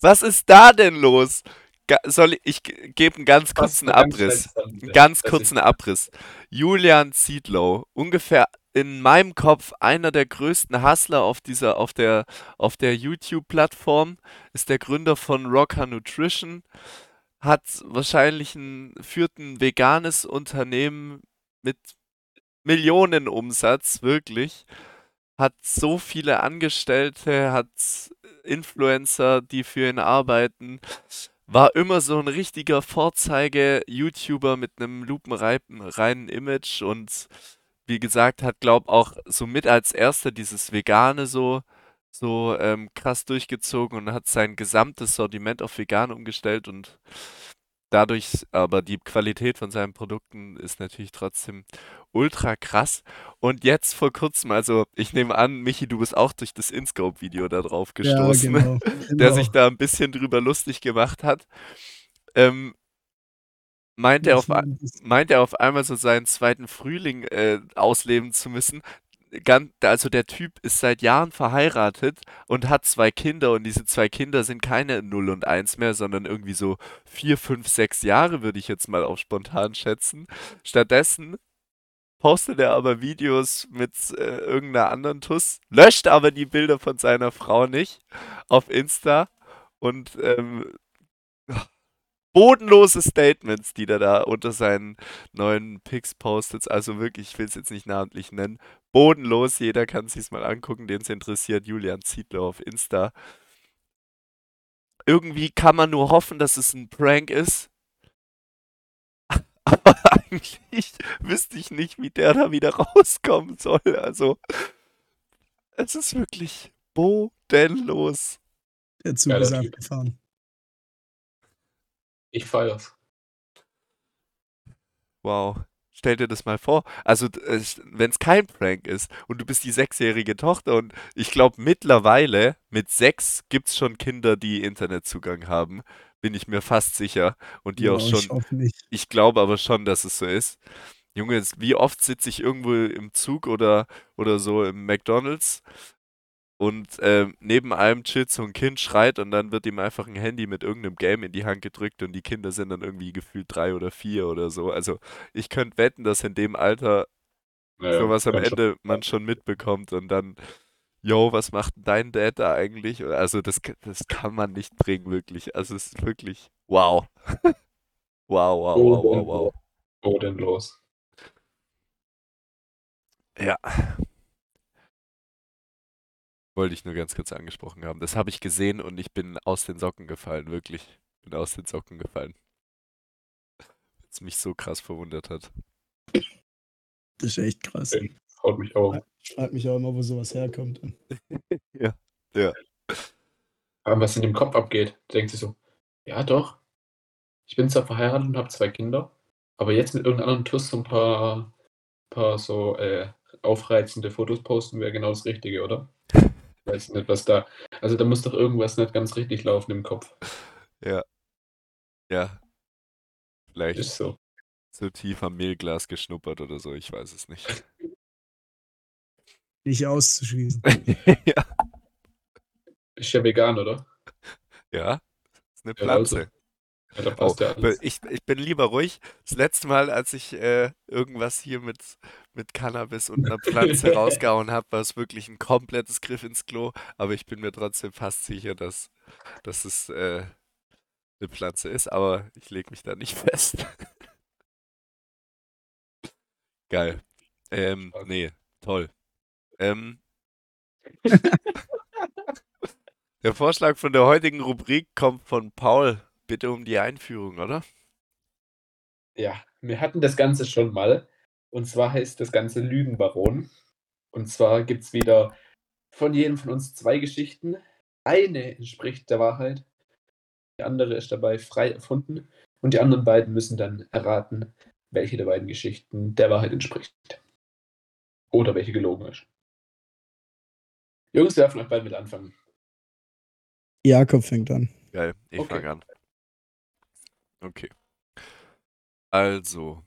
Was ist da denn los? Soll ich, ich ge- gebe einen ganz kurzen Abriss. Einen ganz kurzen Abriss. Julian Zietlow, ungefähr in meinem Kopf einer der größten Hustler auf dieser, auf der, auf der YouTube-Plattform, ist der Gründer von Rocker Nutrition, hat wahrscheinlich ein, führt ein veganes Unternehmen mit Millionenumsatz, wirklich. Hat so viele Angestellte, hat Influencer, die für ihn arbeiten. War immer so ein richtiger Vorzeige-YouTuber mit einem lupenreinen Image und wie gesagt, hat, glaub auch so mit als erster dieses Vegane so, so ähm, krass durchgezogen und hat sein gesamtes Sortiment auf vegan umgestellt und dadurch, aber die Qualität von seinen Produkten ist natürlich trotzdem ultra krass. Und jetzt vor kurzem, also ich nehme an, Michi, du bist auch durch das InScope-Video da drauf Ja, gestoßen genau. der genau. sich da ein bisschen drüber lustig gemacht hat, ähm, meint, er auf, meint er auf einmal so seinen zweiten Frühling äh, ausleben zu müssen. Gan- also der Typ ist seit Jahren verheiratet und hat zwei Kinder und diese zwei Kinder sind keine 0 und 1 mehr, sondern irgendwie so 4, 5, 6 Jahre, würde ich jetzt mal auf spontan schätzen. Stattdessen postet er aber Videos mit äh, irgendeiner anderen Tuss, löscht aber die Bilder von seiner Frau nicht auf Insta und ähm, bodenlose Statements, die der da unter seinen neuen Pics postet. Also wirklich, ich will es jetzt nicht namentlich nennen. Bodenlos, jeder kann sich's mal angucken, den es interessiert. Julian Ziedler auf Insta. Irgendwie kann man nur hoffen, dass es ein Prank ist. Aber eigentlich wüsste ich nicht, wie der da wieder rauskommen soll. Also, es ist wirklich bodenlos. Der Zug Geiler ist abgefahren. Ich feier's. Wow. Stell dir das mal vor. Also, wenn es kein Prank ist und du bist die sechsjährige Tochter und ich glaube mittlerweile mit sechs gibt es schon Kinder, die Internetzugang haben, bin ich mir fast sicher. Und die Ja, auch schon, Ich ich glaube aber schon, dass es so ist. Junge, wie oft sitze ich irgendwo im Zug oder, oder so im McDonald's und ähm, neben einem chillt so ein Kind, schreit und dann wird ihm einfach ein Handy mit irgendeinem Game in die Hand gedrückt und die Kinder sind dann irgendwie gefühlt drei oder vier oder so. Also ich könnte wetten, dass in dem Alter Naja, sowas am kann schon. Ende man schon mitbekommt und dann yo, was macht dein Dad da eigentlich? Also das, das kann man nicht bringen, wirklich. Also es ist wirklich, wow. wow, wow, wow, wow, wow. Bodenlos. Ja. Wollte ich nur ganz kurz angesprochen haben. Das habe ich gesehen und ich bin aus den Socken gefallen, wirklich. Bin aus den Socken gefallen. Was mich so krass verwundert hat. Das ist echt krass. Ey, haut mich auf. Ich frage mich auch immer, wo sowas herkommt. ja, ja. Aber was in dem Kopf abgeht, denkt sich so, ja doch, ich bin zwar verheiratet und habe zwei Kinder, aber jetzt mit irgendeinem anderen Tuss so ein paar, paar so äh, aufreizende Fotos posten wäre genau das Richtige, oder? weiß nicht, was da. Also da muss doch irgendwas nicht ganz richtig laufen im Kopf. Ja. Ja. Vielleicht Ist so. so tief am Mehlglas geschnuppert oder so, ich weiß es nicht. Nicht auszuschließen. ja. Ist ja vegan, oder? Ja. Ist eine Ja, also. Ja, Oh, ja ich, ich bin lieber ruhig. Das letzte Mal, als ich äh, irgendwas hier mit, mit Cannabis und einer Pflanze rausgehauen habe, war es wirklich ein komplettes Griff ins Klo. Aber ich bin mir trotzdem fast sicher, dass, dass es äh, eine Pflanze ist. Aber ich lege mich da nicht fest. Geil. Ähm, nee, toll. Ähm, der Vorschlag von der heutigen Rubrik kommt von Paul. Bitte um die Einführung, oder? Ja, wir hatten das Ganze schon mal. Und zwar heißt das Ganze Lügenbaron. Und zwar gibt es wieder von jedem von uns zwei Geschichten. Eine entspricht der Wahrheit, die andere ist dabei frei erfunden. Und die anderen beiden müssen dann erraten, welche der beiden Geschichten der Wahrheit entspricht. Oder welche gelogen ist. Jungs, wer von euch beiden mit anfangen? Jakob fängt an. Geil, ich Okay. fange an. Okay. Also,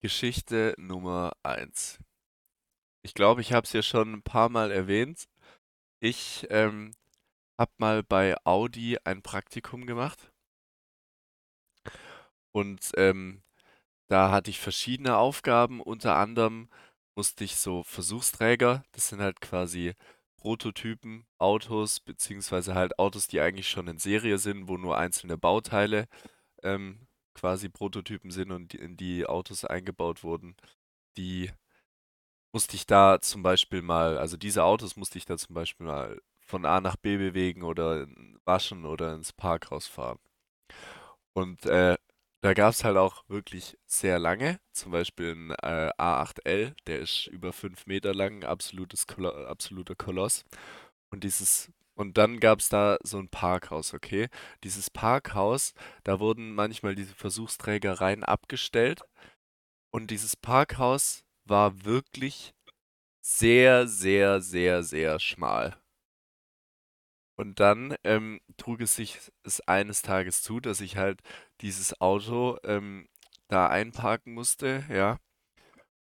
Geschichte Nummer 1. Ich glaube, ich habe es ja schon ein paar Mal erwähnt. Ich ähm, habe mal bei Audi ein Praktikum gemacht. Und ähm, da hatte ich verschiedene Aufgaben. Unter anderem musste ich so Versuchsträger, das sind halt quasi Prototypen, Autos, beziehungsweise halt Autos, die eigentlich schon in Serie sind, wo nur einzelne Bauteile ähm, quasi Prototypen sind und in die Autos eingebaut wurden. Die musste ich da zum Beispiel mal, also diese Autos musste ich da zum Beispiel mal von A nach B bewegen oder waschen oder ins Parkhaus fahren. Und äh, da gab es halt auch wirklich sehr lange, zum Beispiel ein äh, A8L, der ist über 5 Meter lang, absolutes Kolo absoluter Koloss. Und dieses, und dann gab es da so ein Parkhaus, okay? Dieses Parkhaus, da wurden manchmal diese Versuchsträger rein abgestellt. Und dieses Parkhaus war wirklich sehr, sehr, sehr, sehr schmal. Und dann ähm, trug es sich es eines Tages zu, dass ich halt dieses Auto ähm, da einparken musste, ja.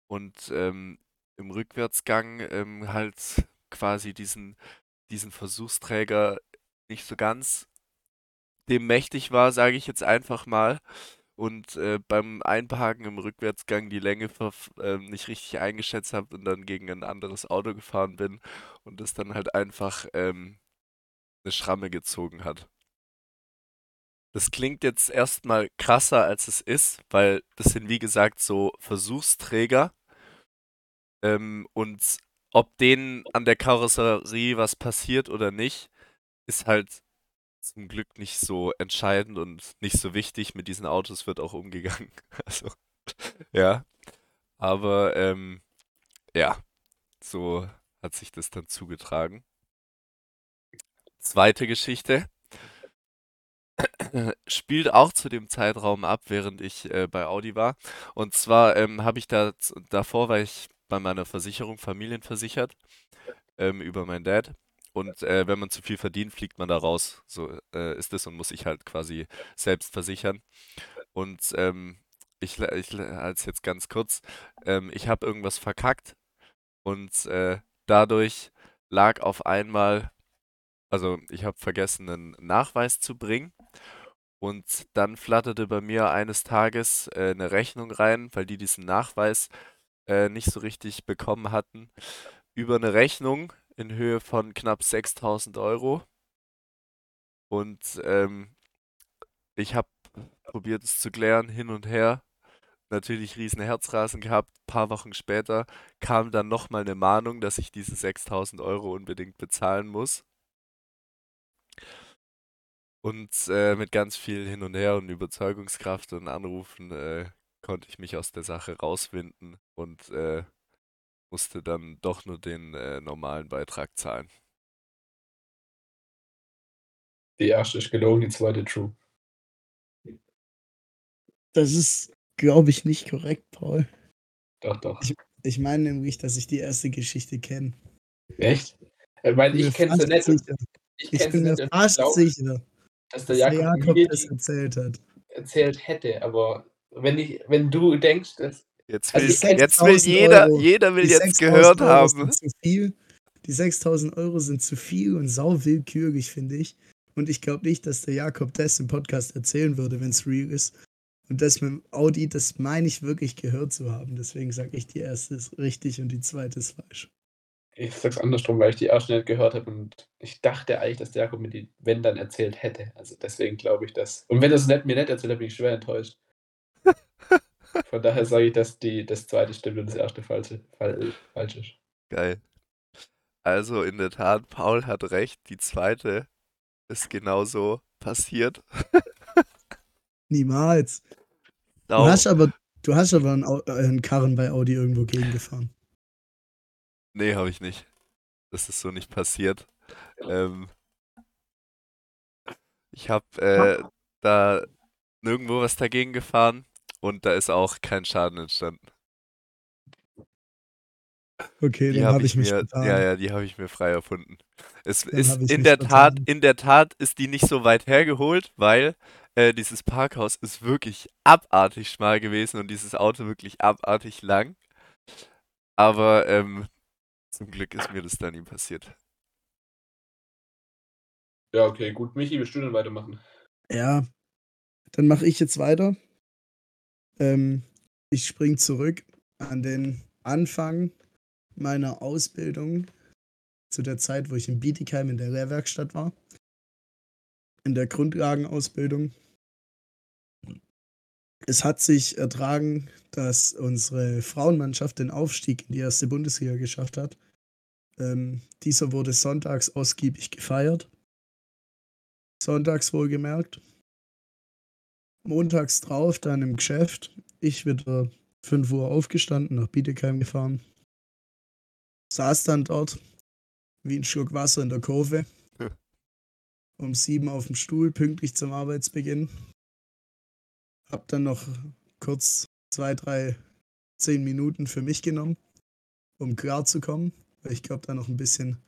Und ähm, im Rückwärtsgang ähm, halt quasi diesen, diesen Versuchsträger nicht so ganz dem mächtig war, sage ich jetzt einfach mal. Und äh, beim Einparken im Rückwärtsgang die Länge verf- ähm, nicht richtig eingeschätzt habe und dann gegen ein anderes Auto gefahren bin und es dann halt einfach ähm, eine Schramme gezogen hat. Das klingt jetzt erstmal krasser, als es ist, weil das sind wie gesagt so Versuchsträger. Ähm, und ob denen an der Karosserie was passiert oder nicht, ist halt zum Glück nicht so entscheidend und nicht so wichtig. Mit diesen Autos wird auch umgegangen. Also, ja. Aber ähm, ja, so hat sich das dann zugetragen. Zweite Geschichte. Spielt auch zu dem Zeitraum ab, während ich äh, bei Audi war. Und zwar ähm, habe ich da davor war ich bei meiner Versicherung familienversichert ähm, über meinen Dad. Und äh, wenn man zu viel verdient, fliegt man da raus. So äh, ist es und muss sich halt quasi selbst versichern. Und ähm, ich, ich als jetzt ganz kurz, ähm, ich habe irgendwas verkackt und äh, dadurch lag auf einmal, also ich habe vergessen, einen Nachweis zu bringen. Und dann flatterte bei mir eines Tages äh, eine Rechnung rein, weil die diesen Nachweis äh, nicht so richtig bekommen hatten, über eine Rechnung, in Höhe von knapp 6000 Euro. Und ähm, ich habe probiert es zu klären, hin und her. Natürlich riesen Herzrasen gehabt. Ein paar Wochen später kam dann nochmal eine Mahnung, dass ich diese 6000 Euro unbedingt bezahlen muss. Und äh, mit ganz viel Hin und Her und Überzeugungskraft und Anrufen äh, konnte ich mich aus der Sache rauswinden und äh, musste dann doch nur den äh, normalen Beitrag zahlen. Die erste ist gelogen, die zweite true. Das ist, glaube ich, nicht korrekt, Paul. Doch, doch. Ich, ich meine nämlich, dass ich die erste Geschichte kenne. Echt? Ich meine, Bin ich mir kenne sie fast nicht. Ich, Ich bin mir fast glaub, sicher, dass der Jakob, Jakob das erzählt hat. erzählt hätte, aber wenn ich, wenn du denkst, dass Jetzt Also will, kenn jetzt will 6000 jeder, Euro. jeder will jetzt 6000 gehört Euro haben. Zu viel. Die 6000 Euro sind zu viel und sau willkürlich, finde ich. Und ich glaube nicht, dass der Jakob das im Podcast erzählen würde, wenn es real ist. Und das mit dem Audi, das meine ich wirklich gehört zu haben. Deswegen sage ich, die erste ist richtig und die zweite ist falsch. Ich sag's andersrum, weil ich die erste nicht gehört habe und ich dachte eigentlich, dass der Jakob mir die, wenn dann erzählt hätte. Also deswegen glaube ich das. Und wenn er es nicht, mir nicht erzählt hat, bin ich schwer enttäuscht. Von daher sage ich, dass die, das zweite stimmt und das erste falsche, fall, falsch ist. Geil. Also in der Tat, Paul hat recht. Die zweite ist genauso passiert. Niemals. Du hast aber, du hast aber einen, äh, einen Karren bei Audi irgendwo gegengefahren. Nee, habe ich nicht. Das ist so nicht passiert. Ähm, ich habe äh, da nirgendwo was dagegen gefahren und da ist auch kein Schaden entstanden. Okay, Die habe habe ich ich mir, ja, ja, die habe ich mir frei erfunden. Es Dann ist hab in der Tat, in der Tat ist die nicht so weit hergeholt, weil äh, dieses Parkhaus ist wirklich abartig schmal gewesen und dieses Auto wirklich abartig lang. Aber ähm, zum Glück ist mir das dann nie passiert. Ja, okay, gut. Michi, willst du dann weitermachen? Ja, dann mache ich jetzt weiter. Ähm, ich spring zurück an den Anfang meiner Ausbildung zu der Zeit, wo ich in Bietigheim in der Lehrwerkstatt war. In der Grundlagenausbildung. Es hat sich ertragen, dass unsere Frauenmannschaft den Aufstieg in die erste Bundesliga geschafft hat. Ähm, dieser wurde sonntags ausgiebig gefeiert. Sonntags wohlgemerkt montags drauf dann im Geschäft. Ich wieder 5 Uhr aufgestanden, nach Bietigheim gefahren. Saß dann dort wie ein Schluck Wasser in der Kurve. Ja. Um sieben auf dem Stuhl, pünktlich zum Arbeitsbeginn. Hab dann noch kurz zwei, drei, zehn Minuten für mich genommen, um klarzukommen, weil ich glaube, da noch ein bisschen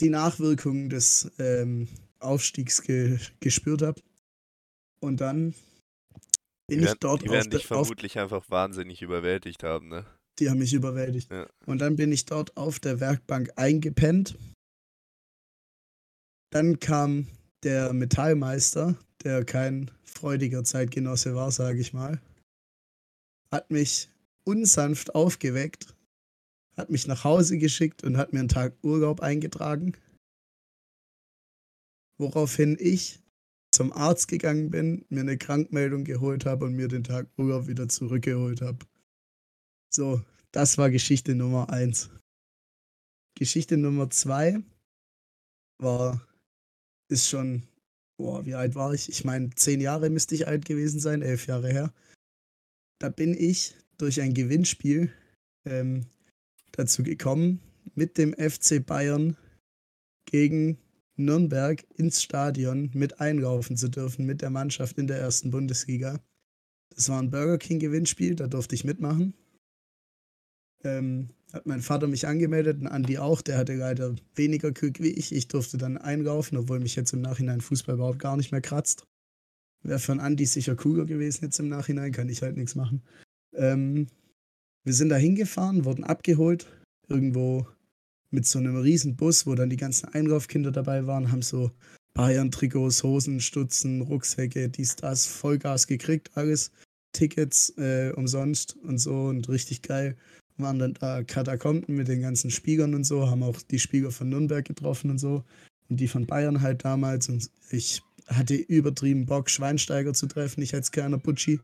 die Nachwirkungen des ähm, Aufstiegs ge gespürt habe. Und dann bin Die ich werden, dort die auf werden der, dich auf, vermutlich einfach wahnsinnig überwältigt haben, ne? die haben mich überwältigt. Ja. Und dann bin ich dort auf der Werkbank eingepennt. Dann kam der Metallmeister, der kein freudiger Zeitgenosse war, sage ich mal, hat mich unsanft aufgeweckt, hat mich nach Hause geschickt und hat mir einen Tag Urlaub eingetragen. Woraufhin ich zum Arzt gegangen bin, mir eine Krankmeldung geholt habe und mir den Tag Urlaub wieder zurückgeholt habe. So, das war Geschichte Nummer eins. Geschichte Nummer zwei war, ist schon, boah, wie alt war ich? Ich meine, zehn Jahre müsste ich alt gewesen sein, elf Jahre her. Da bin ich durch ein Gewinnspiel ähm, dazu gekommen, mit dem FC Bayern gegen Nürnberg ins Stadion mit einlaufen zu dürfen mit der Mannschaft in der ersten Bundesliga. Das war ein Burger King Gewinnspiel, da durfte ich mitmachen. Ähm, hat mein Vater mich angemeldet und Andi auch, der hatte leider weniger Glück wie ich. Ich durfte dann einlaufen, obwohl mich jetzt im Nachhinein Fußball überhaupt gar nicht mehr kratzt. Wäre für einen Andi sicher cooler gewesen jetzt im Nachhinein, kann ich halt nichts machen. Ähm, wir sind da hingefahren, wurden abgeholt, irgendwo mit so einem riesen Bus, wo dann die ganzen Einlaufkinder dabei waren, haben so Bayern-Trikots, Hosen, Stutzen, Rucksäcke, dies, das, Vollgas gekriegt, alles. Tickets äh, umsonst und so und richtig geil. Waren dann da Katakomben mit den ganzen Spielern und so, haben auch die Spieler von Nürnberg getroffen und so und die von Bayern halt damals und ich hatte übertrieben Bock, Schweinsteiger zu treffen, ich als kleiner Putschi.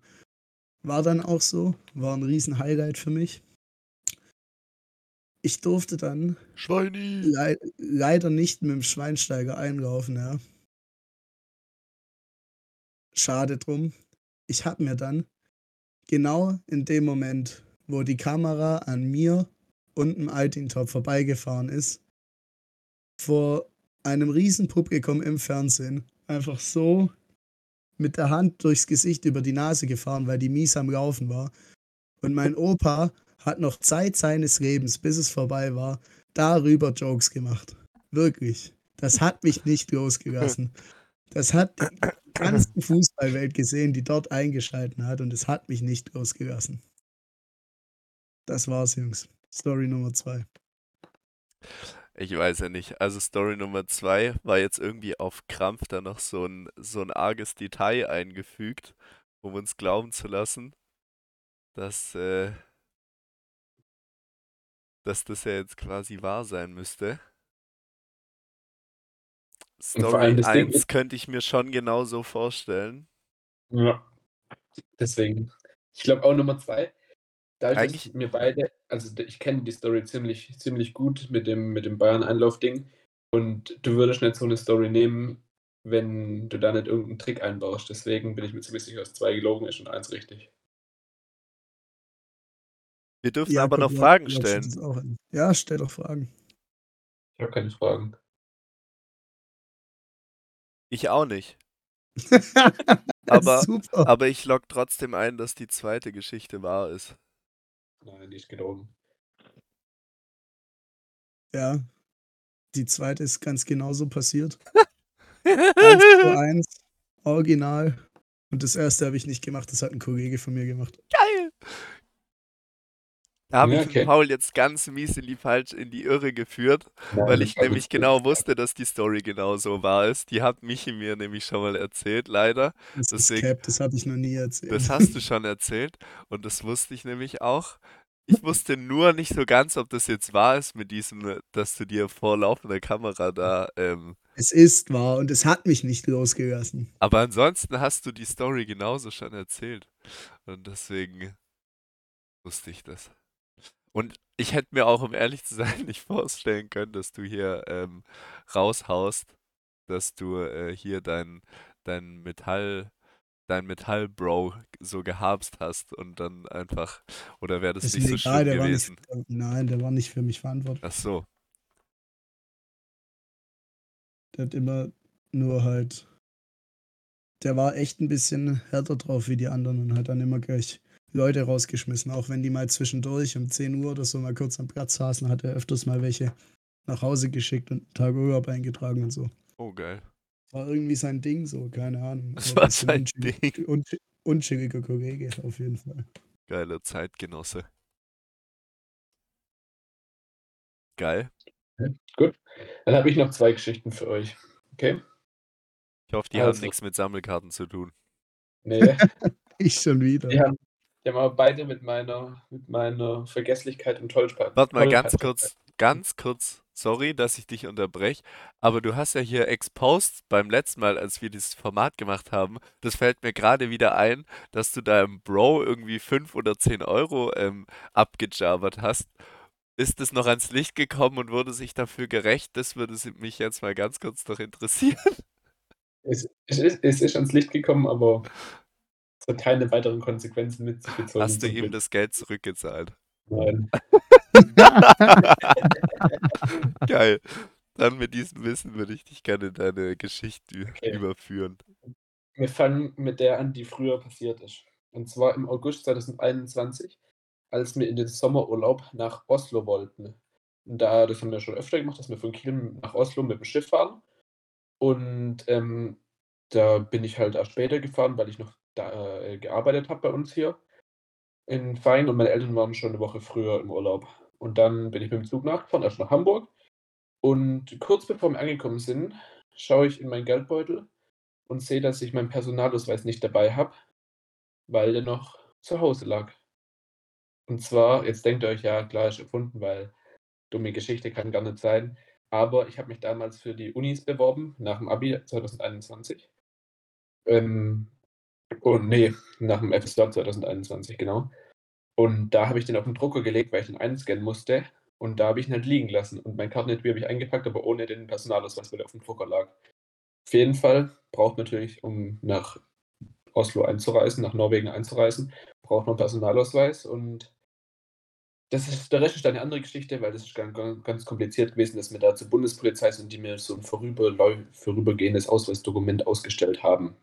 War dann auch so, war ein riesen Highlight für mich. Ich durfte dann Schweini! lei leider nicht mit dem Schweinsteiger einlaufen, ja. Schade drum. Ich habe mir dann genau in dem Moment, wo die Kamera an mir und dem Altintop vorbeigefahren ist, vor einem riesen Publikum im Fernsehen einfach so mit der Hand durchs Gesicht über die Nase gefahren, weil die mies am Laufen war. Und mein Opa hat noch Zeit seines Lebens, bis es vorbei war, darüber Jokes gemacht. Wirklich. Das hat mich nicht losgelassen. Das hat die ganze Fußballwelt gesehen, die dort eingeschalten hat und es hat mich nicht losgelassen. Das war's, Jungs. Story Nummer zwei. Ich weiß ja nicht. Also Story Nummer zwei war jetzt irgendwie auf Krampf da noch so ein, so ein arges Detail eingefügt, um uns glauben zu lassen, dass, äh, dass das ja jetzt quasi wahr sein müsste. Story allem das Ding 1 ist- könnte ich mir schon genauso vorstellen. Ja. Deswegen. Ich glaube auch Nummer zwei. Dadurch, Eigentlich- dass mir beide, also ich kenne die Story ziemlich, ziemlich gut mit dem, mit dem Bayern-Einlauf-Ding. Und du würdest nicht so eine Story nehmen, wenn du da nicht irgendeinen Trick einbaust. Deswegen bin ich mir ziemlich sicher, dass zwei gelogen ist und eins richtig. Wir dürfen Jakob, aber noch ja, Fragen stellen. Ja, stell doch Fragen. Ich habe keine Fragen. Ich auch nicht. Aber-. Aber ich log trotzdem ein, dass die zweite Geschichte wahr ist. Nein, die ist gelogen. Ja. Die zweite ist ganz genauso passiert. 1 zu 1, original. Und das erste habe ich nicht gemacht, das hat ein Kollege von mir gemacht. Geil! Da habe Ja, ich okay. den Paul jetzt ganz mies in die falsch in die Irre geführt, Nein, weil ich war nämlich genau wusste, dass die Story genau so wahr ist. Die hat Michi mir nämlich schon mal erzählt, leider. Das Deswegen- Cap, das habe ich noch nie erzählt. Das hast du schon erzählt und das wusste ich nämlich auch. Ich wusste nur nicht so ganz, ob das jetzt wahr ist mit diesem, dass du dir vor laufender Kamera da. Ähm, Es ist wahr und es hat mich nicht losgelassen. aber ansonsten hast du die Story genauso schon erzählt. Und deswegen wusste ich das. Und ich hätte mir auch, um ehrlich zu sein, nicht vorstellen können, dass du hier ähm, raushaust, dass du äh, hier dein, dein Metall, dein Metall-Bro so gehabst hast und dann einfach, oder wäre das ist nicht so egal, schlimm der war gewesen? nicht. Nein, der war nicht für mich verantwortlich. Ach so. Der hat immer nur halt. Der war echt ein bisschen härter drauf wie die anderen und hat dann immer gleich Leute rausgeschmissen. Auch wenn die mal zwischendurch um 10 Uhr oder so mal kurz am Platz saßen, hat er öfters mal welche nach Hause geschickt und einen Tag Urlaub eingetragen und so. Oh, geil. War irgendwie sein Ding so, keine Ahnung. Das war sein Ding. unsch- Unschilliger Kollege auf jeden Fall. Geiler Zeitgenosse. Geil. Gut. Dann habe ich noch zwei Geschichten für euch. Okay? Ich hoffe, die haben Also. nichts mit Sammelkarten zu tun. Nee, Ich schon wieder. die haben, die haben aber beide mit meiner, mit meiner Vergesslichkeit und Tollpatsch. Warte mal ganz kurz, ganz kurz. Sorry, dass ich dich unterbreche, aber du hast ja hier exposed beim letzten Mal, als wir dieses Format gemacht haben. Das fällt mir gerade wieder ein, dass du deinem Bro irgendwie 5 oder 10 Euro ähm, abgejabert hast. Ist es noch ans Licht gekommen und wurde sich dafür gerecht? Das würde mich jetzt mal ganz kurz noch interessieren. Es, es, ist, es ist ans Licht gekommen, aber es hat keine weiteren Konsequenzen mit sich gezogen. Hast du ihm das Geld zurückgezahlt? Nein. Geil. Dann mit diesem Wissen würde ich dich gerne in deine Geschichte Okay. überführen. Wir fangen mit der an, die früher passiert ist. Und zwar im August 2021, als wir in den Sommerurlaub nach Oslo wollten. Und da, das haben wir schon öfter gemacht, dass wir von Kiel nach Oslo mit dem Schiff fahren. Und ähm, da bin ich halt erst später gefahren, weil ich noch da äh, gearbeitet habe bei uns hier in Fein und meine Eltern waren schon eine Woche früher im Urlaub. Und dann bin ich mit dem Zug nachgefahren, erst nach Hamburg. Und kurz bevor wir angekommen sind, schaue ich in meinen Geldbeutel und sehe, dass ich meinen Personalausweis nicht dabei habe, weil der noch zu Hause lag. Und zwar, jetzt denkt ihr euch, ja, klar, ist erfunden, weil dumme Geschichte kann gar nicht sein. Aber ich habe mich damals für die Unis beworben, nach dem Abi 2021. Ähm, und nee, nach dem FSJ 2021, genau. Und da habe ich den auf den Drucker gelegt, weil ich den einscannen musste. Und da habe ich ihn halt liegen lassen. Und mein Kartenetui habe ich eingepackt, aber ohne den Personalausweis, weil der auf dem Drucker lag. Auf jeden Fall braucht natürlich, um nach Oslo einzureisen, nach Norwegen einzureisen, braucht man Personalausweis. Und das ist, der Rest ist eine andere Geschichte, weil das ist ganz, ganz kompliziert gewesen, dass wir da zur Bundespolizei sind, die mir so ein vorübergehendes Ausweisdokument ausgestellt haben.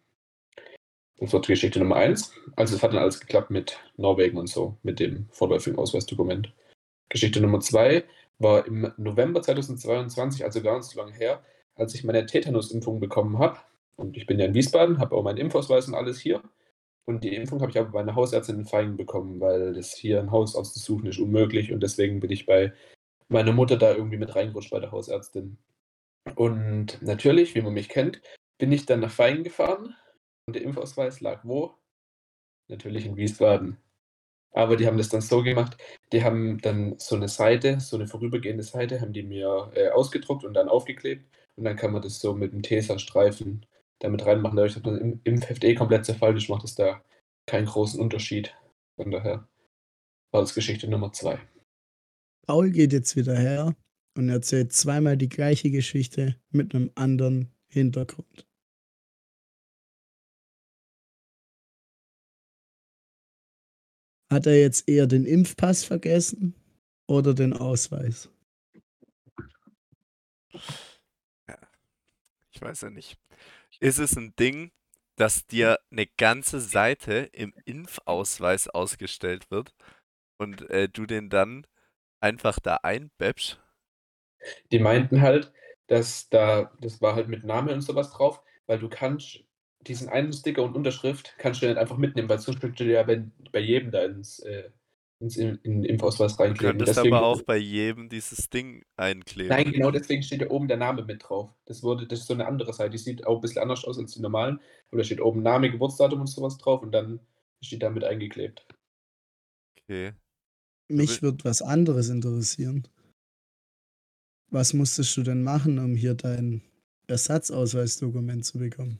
Das war Geschichte Nummer eins. Also es hat dann alles geklappt mit Norwegen und so, mit dem vorläufigen Ausweisdokument. Geschichte Nummer zwei war im November 2022, also gar nicht so lange her, als ich meine Tetanus-Impfung bekommen habe. Und ich bin ja in Wiesbaden, habe auch meinen Impfausweis und alles hier. Und die Impfung habe ich aber bei einer Hausärztin in Feigen bekommen, weil das hier ein Hausarzt zu suchen ist unmöglich. Und deswegen bin ich bei meiner Mutter da irgendwie mit reingerutscht bei der Hausärztin. Und natürlich, wie man mich kennt, bin ich dann nach Feigen gefahren, und der Impfausweis lag wo? Natürlich in Wiesbaden. Aber die haben das dann so gemacht, die haben dann so eine Seite, so eine vorübergehende Seite, haben die mir äh, ausgedruckt und dann aufgeklebt. Und dann kann man das so mit einem Tesastreifen damit reinmachen. Dadurch, dass man im Impfheft eh komplett zerfallen ist, macht es da keinen großen Unterschied. Von daher war das Geschichte Nummer zwei. Paul geht jetzt wieder her und erzählt zweimal die gleiche Geschichte mit einem anderen Hintergrund. Hat er jetzt eher den Impfpass vergessen oder den Ausweis? Ja, ich weiß ja nicht. Ist es ein Ding, dass dir eine ganze Seite im Impfausweis ausgestellt wird und äh, du den dann einfach da einbäppst? Die meinten halt, dass da, das war halt mit Name und sowas drauf, weil du kannst diesen einen Sticker und Unterschrift kannst du nicht einfach mitnehmen, weil sonst könntest du ja bei, bei jedem da ins, äh, ins in, in Impfausweis reinkleben. Du könntest deswegen, aber auch bei jedem dieses Ding einkleben. Nein, genau deswegen steht da oben der Name mit drauf. Das, wurde, das ist so eine andere Seite, die sieht auch ein bisschen anders aus als die normalen. Aber da steht oben Name, Geburtsdatum und sowas drauf und dann steht da mit eingeklebt. Okay. Mich würde was anderes interessieren. Was musstest du denn machen, um hier dein Ersatzausweisdokument zu bekommen?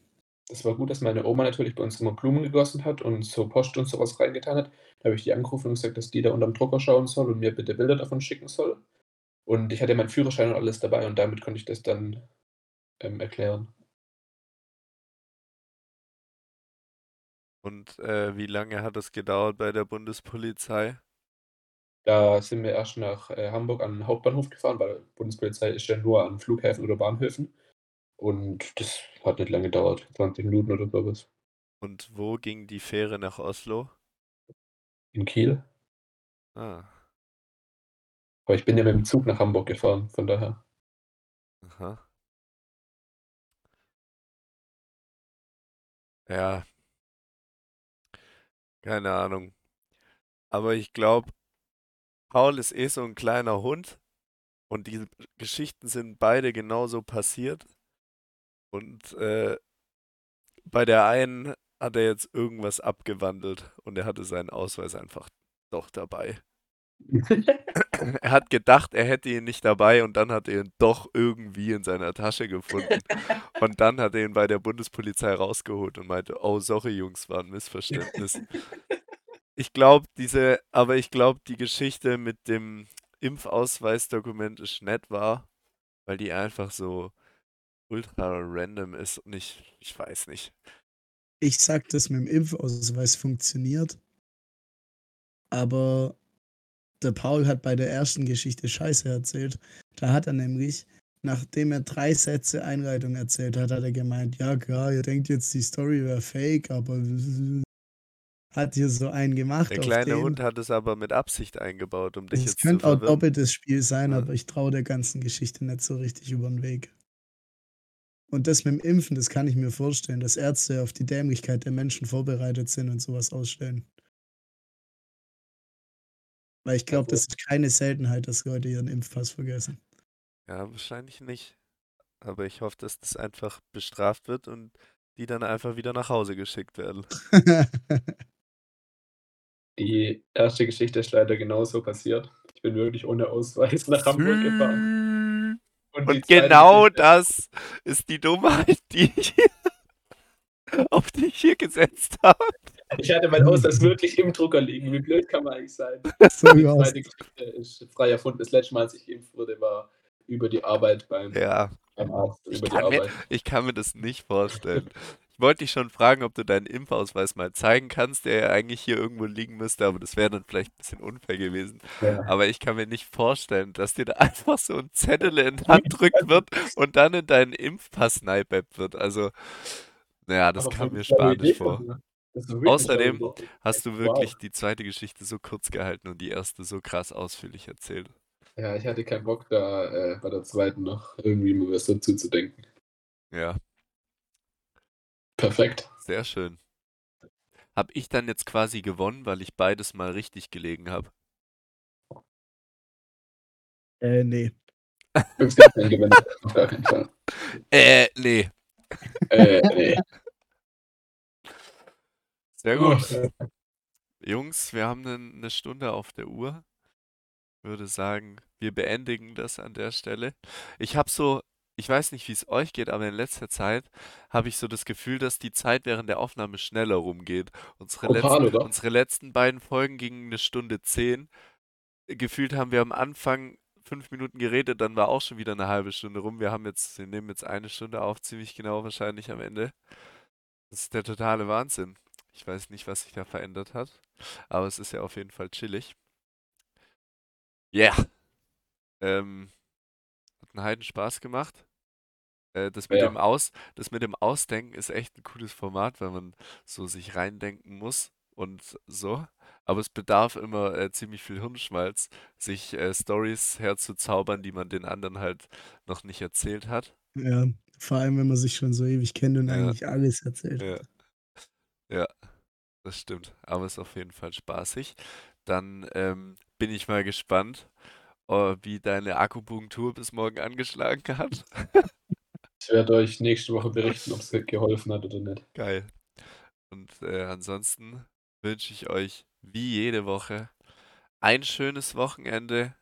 Das war gut, dass meine Oma natürlich bei uns immer Blumen gegossen hat und so Post und sowas reingetan hat. Da habe ich die angerufen und gesagt, dass die da unterm Drucker schauen soll und mir bitte Bilder davon schicken soll. Und ich hatte meinen Führerschein und alles dabei und damit konnte ich das dann ähm, erklären. Und äh, wie lange hat das gedauert bei der Bundespolizei? Da sind wir erst nach äh, Hamburg an den Hauptbahnhof gefahren, weil Bundespolizei ist ja nur an Flughäfen oder Bahnhöfen. Und das hat nicht lange gedauert, 20 Minuten oder sowas. Und wo ging die Fähre nach Oslo? In Kiel. Ah. Aber ich bin ja mit dem Zug nach Hamburg gefahren, von daher. Aha. Ja. Keine Ahnung. Aber ich glaube, Paul ist eh so ein kleiner Hund und die Geschichten sind beide genauso passiert. Und äh, bei der einen hat er jetzt irgendwas abgewandelt und er hatte seinen Ausweis einfach doch dabei. er hat gedacht, er hätte ihn nicht dabei und dann hat er ihn doch irgendwie in seiner Tasche gefunden. Und dann hat er ihn bei der Bundespolizei rausgeholt und meinte, oh, sorry Jungs, war ein Missverständnis. Ich glaube, diese, aber ich glaube, die Geschichte mit dem Impfausweisdokument ist nett war, weil die einfach so ultra random ist und ich, ich weiß nicht. Ich sag, dass mit dem Impfausweis funktioniert. Aber der Paul hat bei der ersten Geschichte Scheiße erzählt. Da hat er nämlich, nachdem er drei Sätze Einleitung erzählt hat, hat er gemeint, ja klar, ihr denkt jetzt, die Story wäre fake, aber hat hier so einen gemacht. Der kleine Hund hat es aber mit Absicht eingebaut, um dich jetzt zu. Es könnte auch doppeltes Spiel sein, ja. aber ich traue der ganzen Geschichte nicht so richtig über den Weg. Und das mit dem Impfen, das kann ich mir vorstellen, dass Ärzte auf die Dämlichkeit der Menschen vorbereitet sind und sowas ausstellen. Weil ich glaube, das ist keine Seltenheit, dass Leute ihren Impfpass vergessen. Ja, wahrscheinlich nicht. Aber ich hoffe, dass das einfach bestraft wird und die dann einfach wieder nach Hause geschickt werden. Die erste Geschichte ist leider genauso passiert. Ich bin wirklich ohne Ausweis nach Hamburg gefahren. Und, zweite genau Geschichte- das ist die Dummheit, die ich hier, auf die ich hier gesetzt habe. Ich hatte meinen Ausweis wirklich im Drucker liegen. Wie blöd kann man eigentlich sein? So Die zweite Geschichte ist frei erfunden. Das letzte Mal, als ich geimpft wurde, war über die Arbeit beim, Ja, beim Arzt. Ich kann mir- ich kann mir das nicht vorstellen. Ich wollte dich schon fragen, ob du deinen Impfausweis mal zeigen kannst, der ja eigentlich hier irgendwo liegen müsste, aber das wäre dann vielleicht ein bisschen unfair gewesen. Ja. Aber ich kann mir nicht vorstellen, dass dir da einfach so ein Zettel in die Hand drückt wird und dann in deinen Impfpass neipeppt wird. Also, naja, das Aber kam mir spanisch vor. eine Außerdem. Hast du wirklich die zweite Geschichte so kurz gehalten und die erste so krass ausführlich erzählt? Ja, ich hatte keinen Bock, da äh, bei der zweiten noch irgendwie mal was dazu zu denken. Ja, Perfekt. sehr schön. Hab ich dann jetzt quasi gewonnen, weil ich beides mal richtig gelegen habe? Äh, nee. Es gibt keinen Gewinner. Auf gar keinen Fall. Äh, nee. Äh, nee. Sehr gut. Oh, Jungs, wir haben eine ne Stunde auf der Uhr. Würde sagen, wir beendigen das an der Stelle. Ich habe so, ich weiß nicht, wie es euch geht, aber in letzter Zeit habe ich so das Gefühl, dass die Zeit während der Aufnahme schneller rumgeht. Unsere, Total, letzten, oder? unsere letzten beiden Folgen gingen eine Stunde zehn. Gefühlt haben wir am Anfang fünf Minuten geredet, dann war auch schon wieder eine halbe Stunde rum. Wir haben jetzt, wir nehmen jetzt eine Stunde auf, ziemlich genau wahrscheinlich am Ende. Das ist der totale Wahnsinn. Ich weiß nicht, was sich da verändert hat, aber es ist ja auf jeden Fall chillig. Ja. Yeah. Ähm, hat einen Heiden Spaß gemacht. Äh, das mit Ja. dem Aus, das mit dem Ausdenken ist echt ein cooles Format, weil man so sich reindenken muss und so. Aber es bedarf immer äh, ziemlich viel Hirnschmalz, sich äh, Stories herzuzaubern, die man den anderen halt noch nicht erzählt hat. Ja, vor allem, wenn man sich schon so ewig kennt und Ja. eigentlich alles erzählt. Ja. Ja, das stimmt. Aber ist auf jeden Fall spaßig. Dann ähm, bin ich mal gespannt, äh, wie deine Akkupunktur bis morgen angeschlagen hat. Ich werde euch nächste Woche berichten, ob es geholfen hat oder nicht. Geil. Und äh, ansonsten wünsche ich euch wie jede Woche ein schönes Wochenende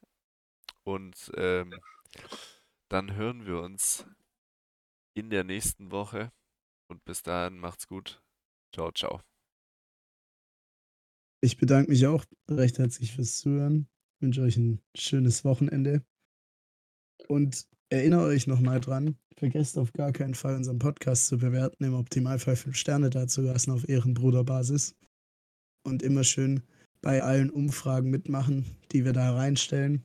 und ähm, dann hören wir uns in der nächsten Woche. Und bis dahin macht's gut. Ciao, ciao. Ich bedanke mich auch recht herzlich fürs Zuhören. Wünsche euch ein schönes Wochenende. Und erinnere euch nochmal dran, vergesst auf gar keinen Fall unseren Podcast zu bewerten, im Optimalfall 5 Sterne dazulassen auf Ehrenbruderbasis. Und immer schön bei allen Umfragen mitmachen, die wir da reinstellen.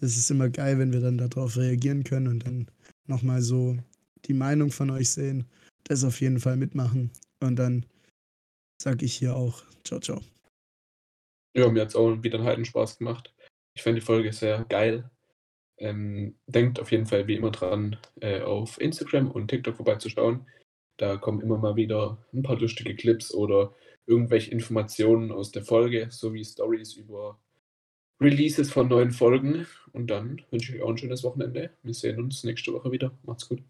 Das ist immer geil, wenn wir dann darauf reagieren können und dann nochmal so die Meinung von euch sehen. Das auf jeden Fall mitmachen. Und dann sage ich hier auch ciao, ciao. Ja, mir hat es auch wieder einen Heidenspaß gemacht. Ich fand die Folge sehr geil. Ähm, denkt auf jeden Fall wie immer dran, äh, auf Instagram und TikTok vorbeizuschauen. Da kommen immer mal wieder ein paar lustige Clips oder irgendwelche Informationen aus der Folge sowie Stories über Releases von neuen Folgen. Und dann wünsche ich euch auch ein schönes Wochenende. Wir sehen uns nächste Woche wieder. Macht's gut.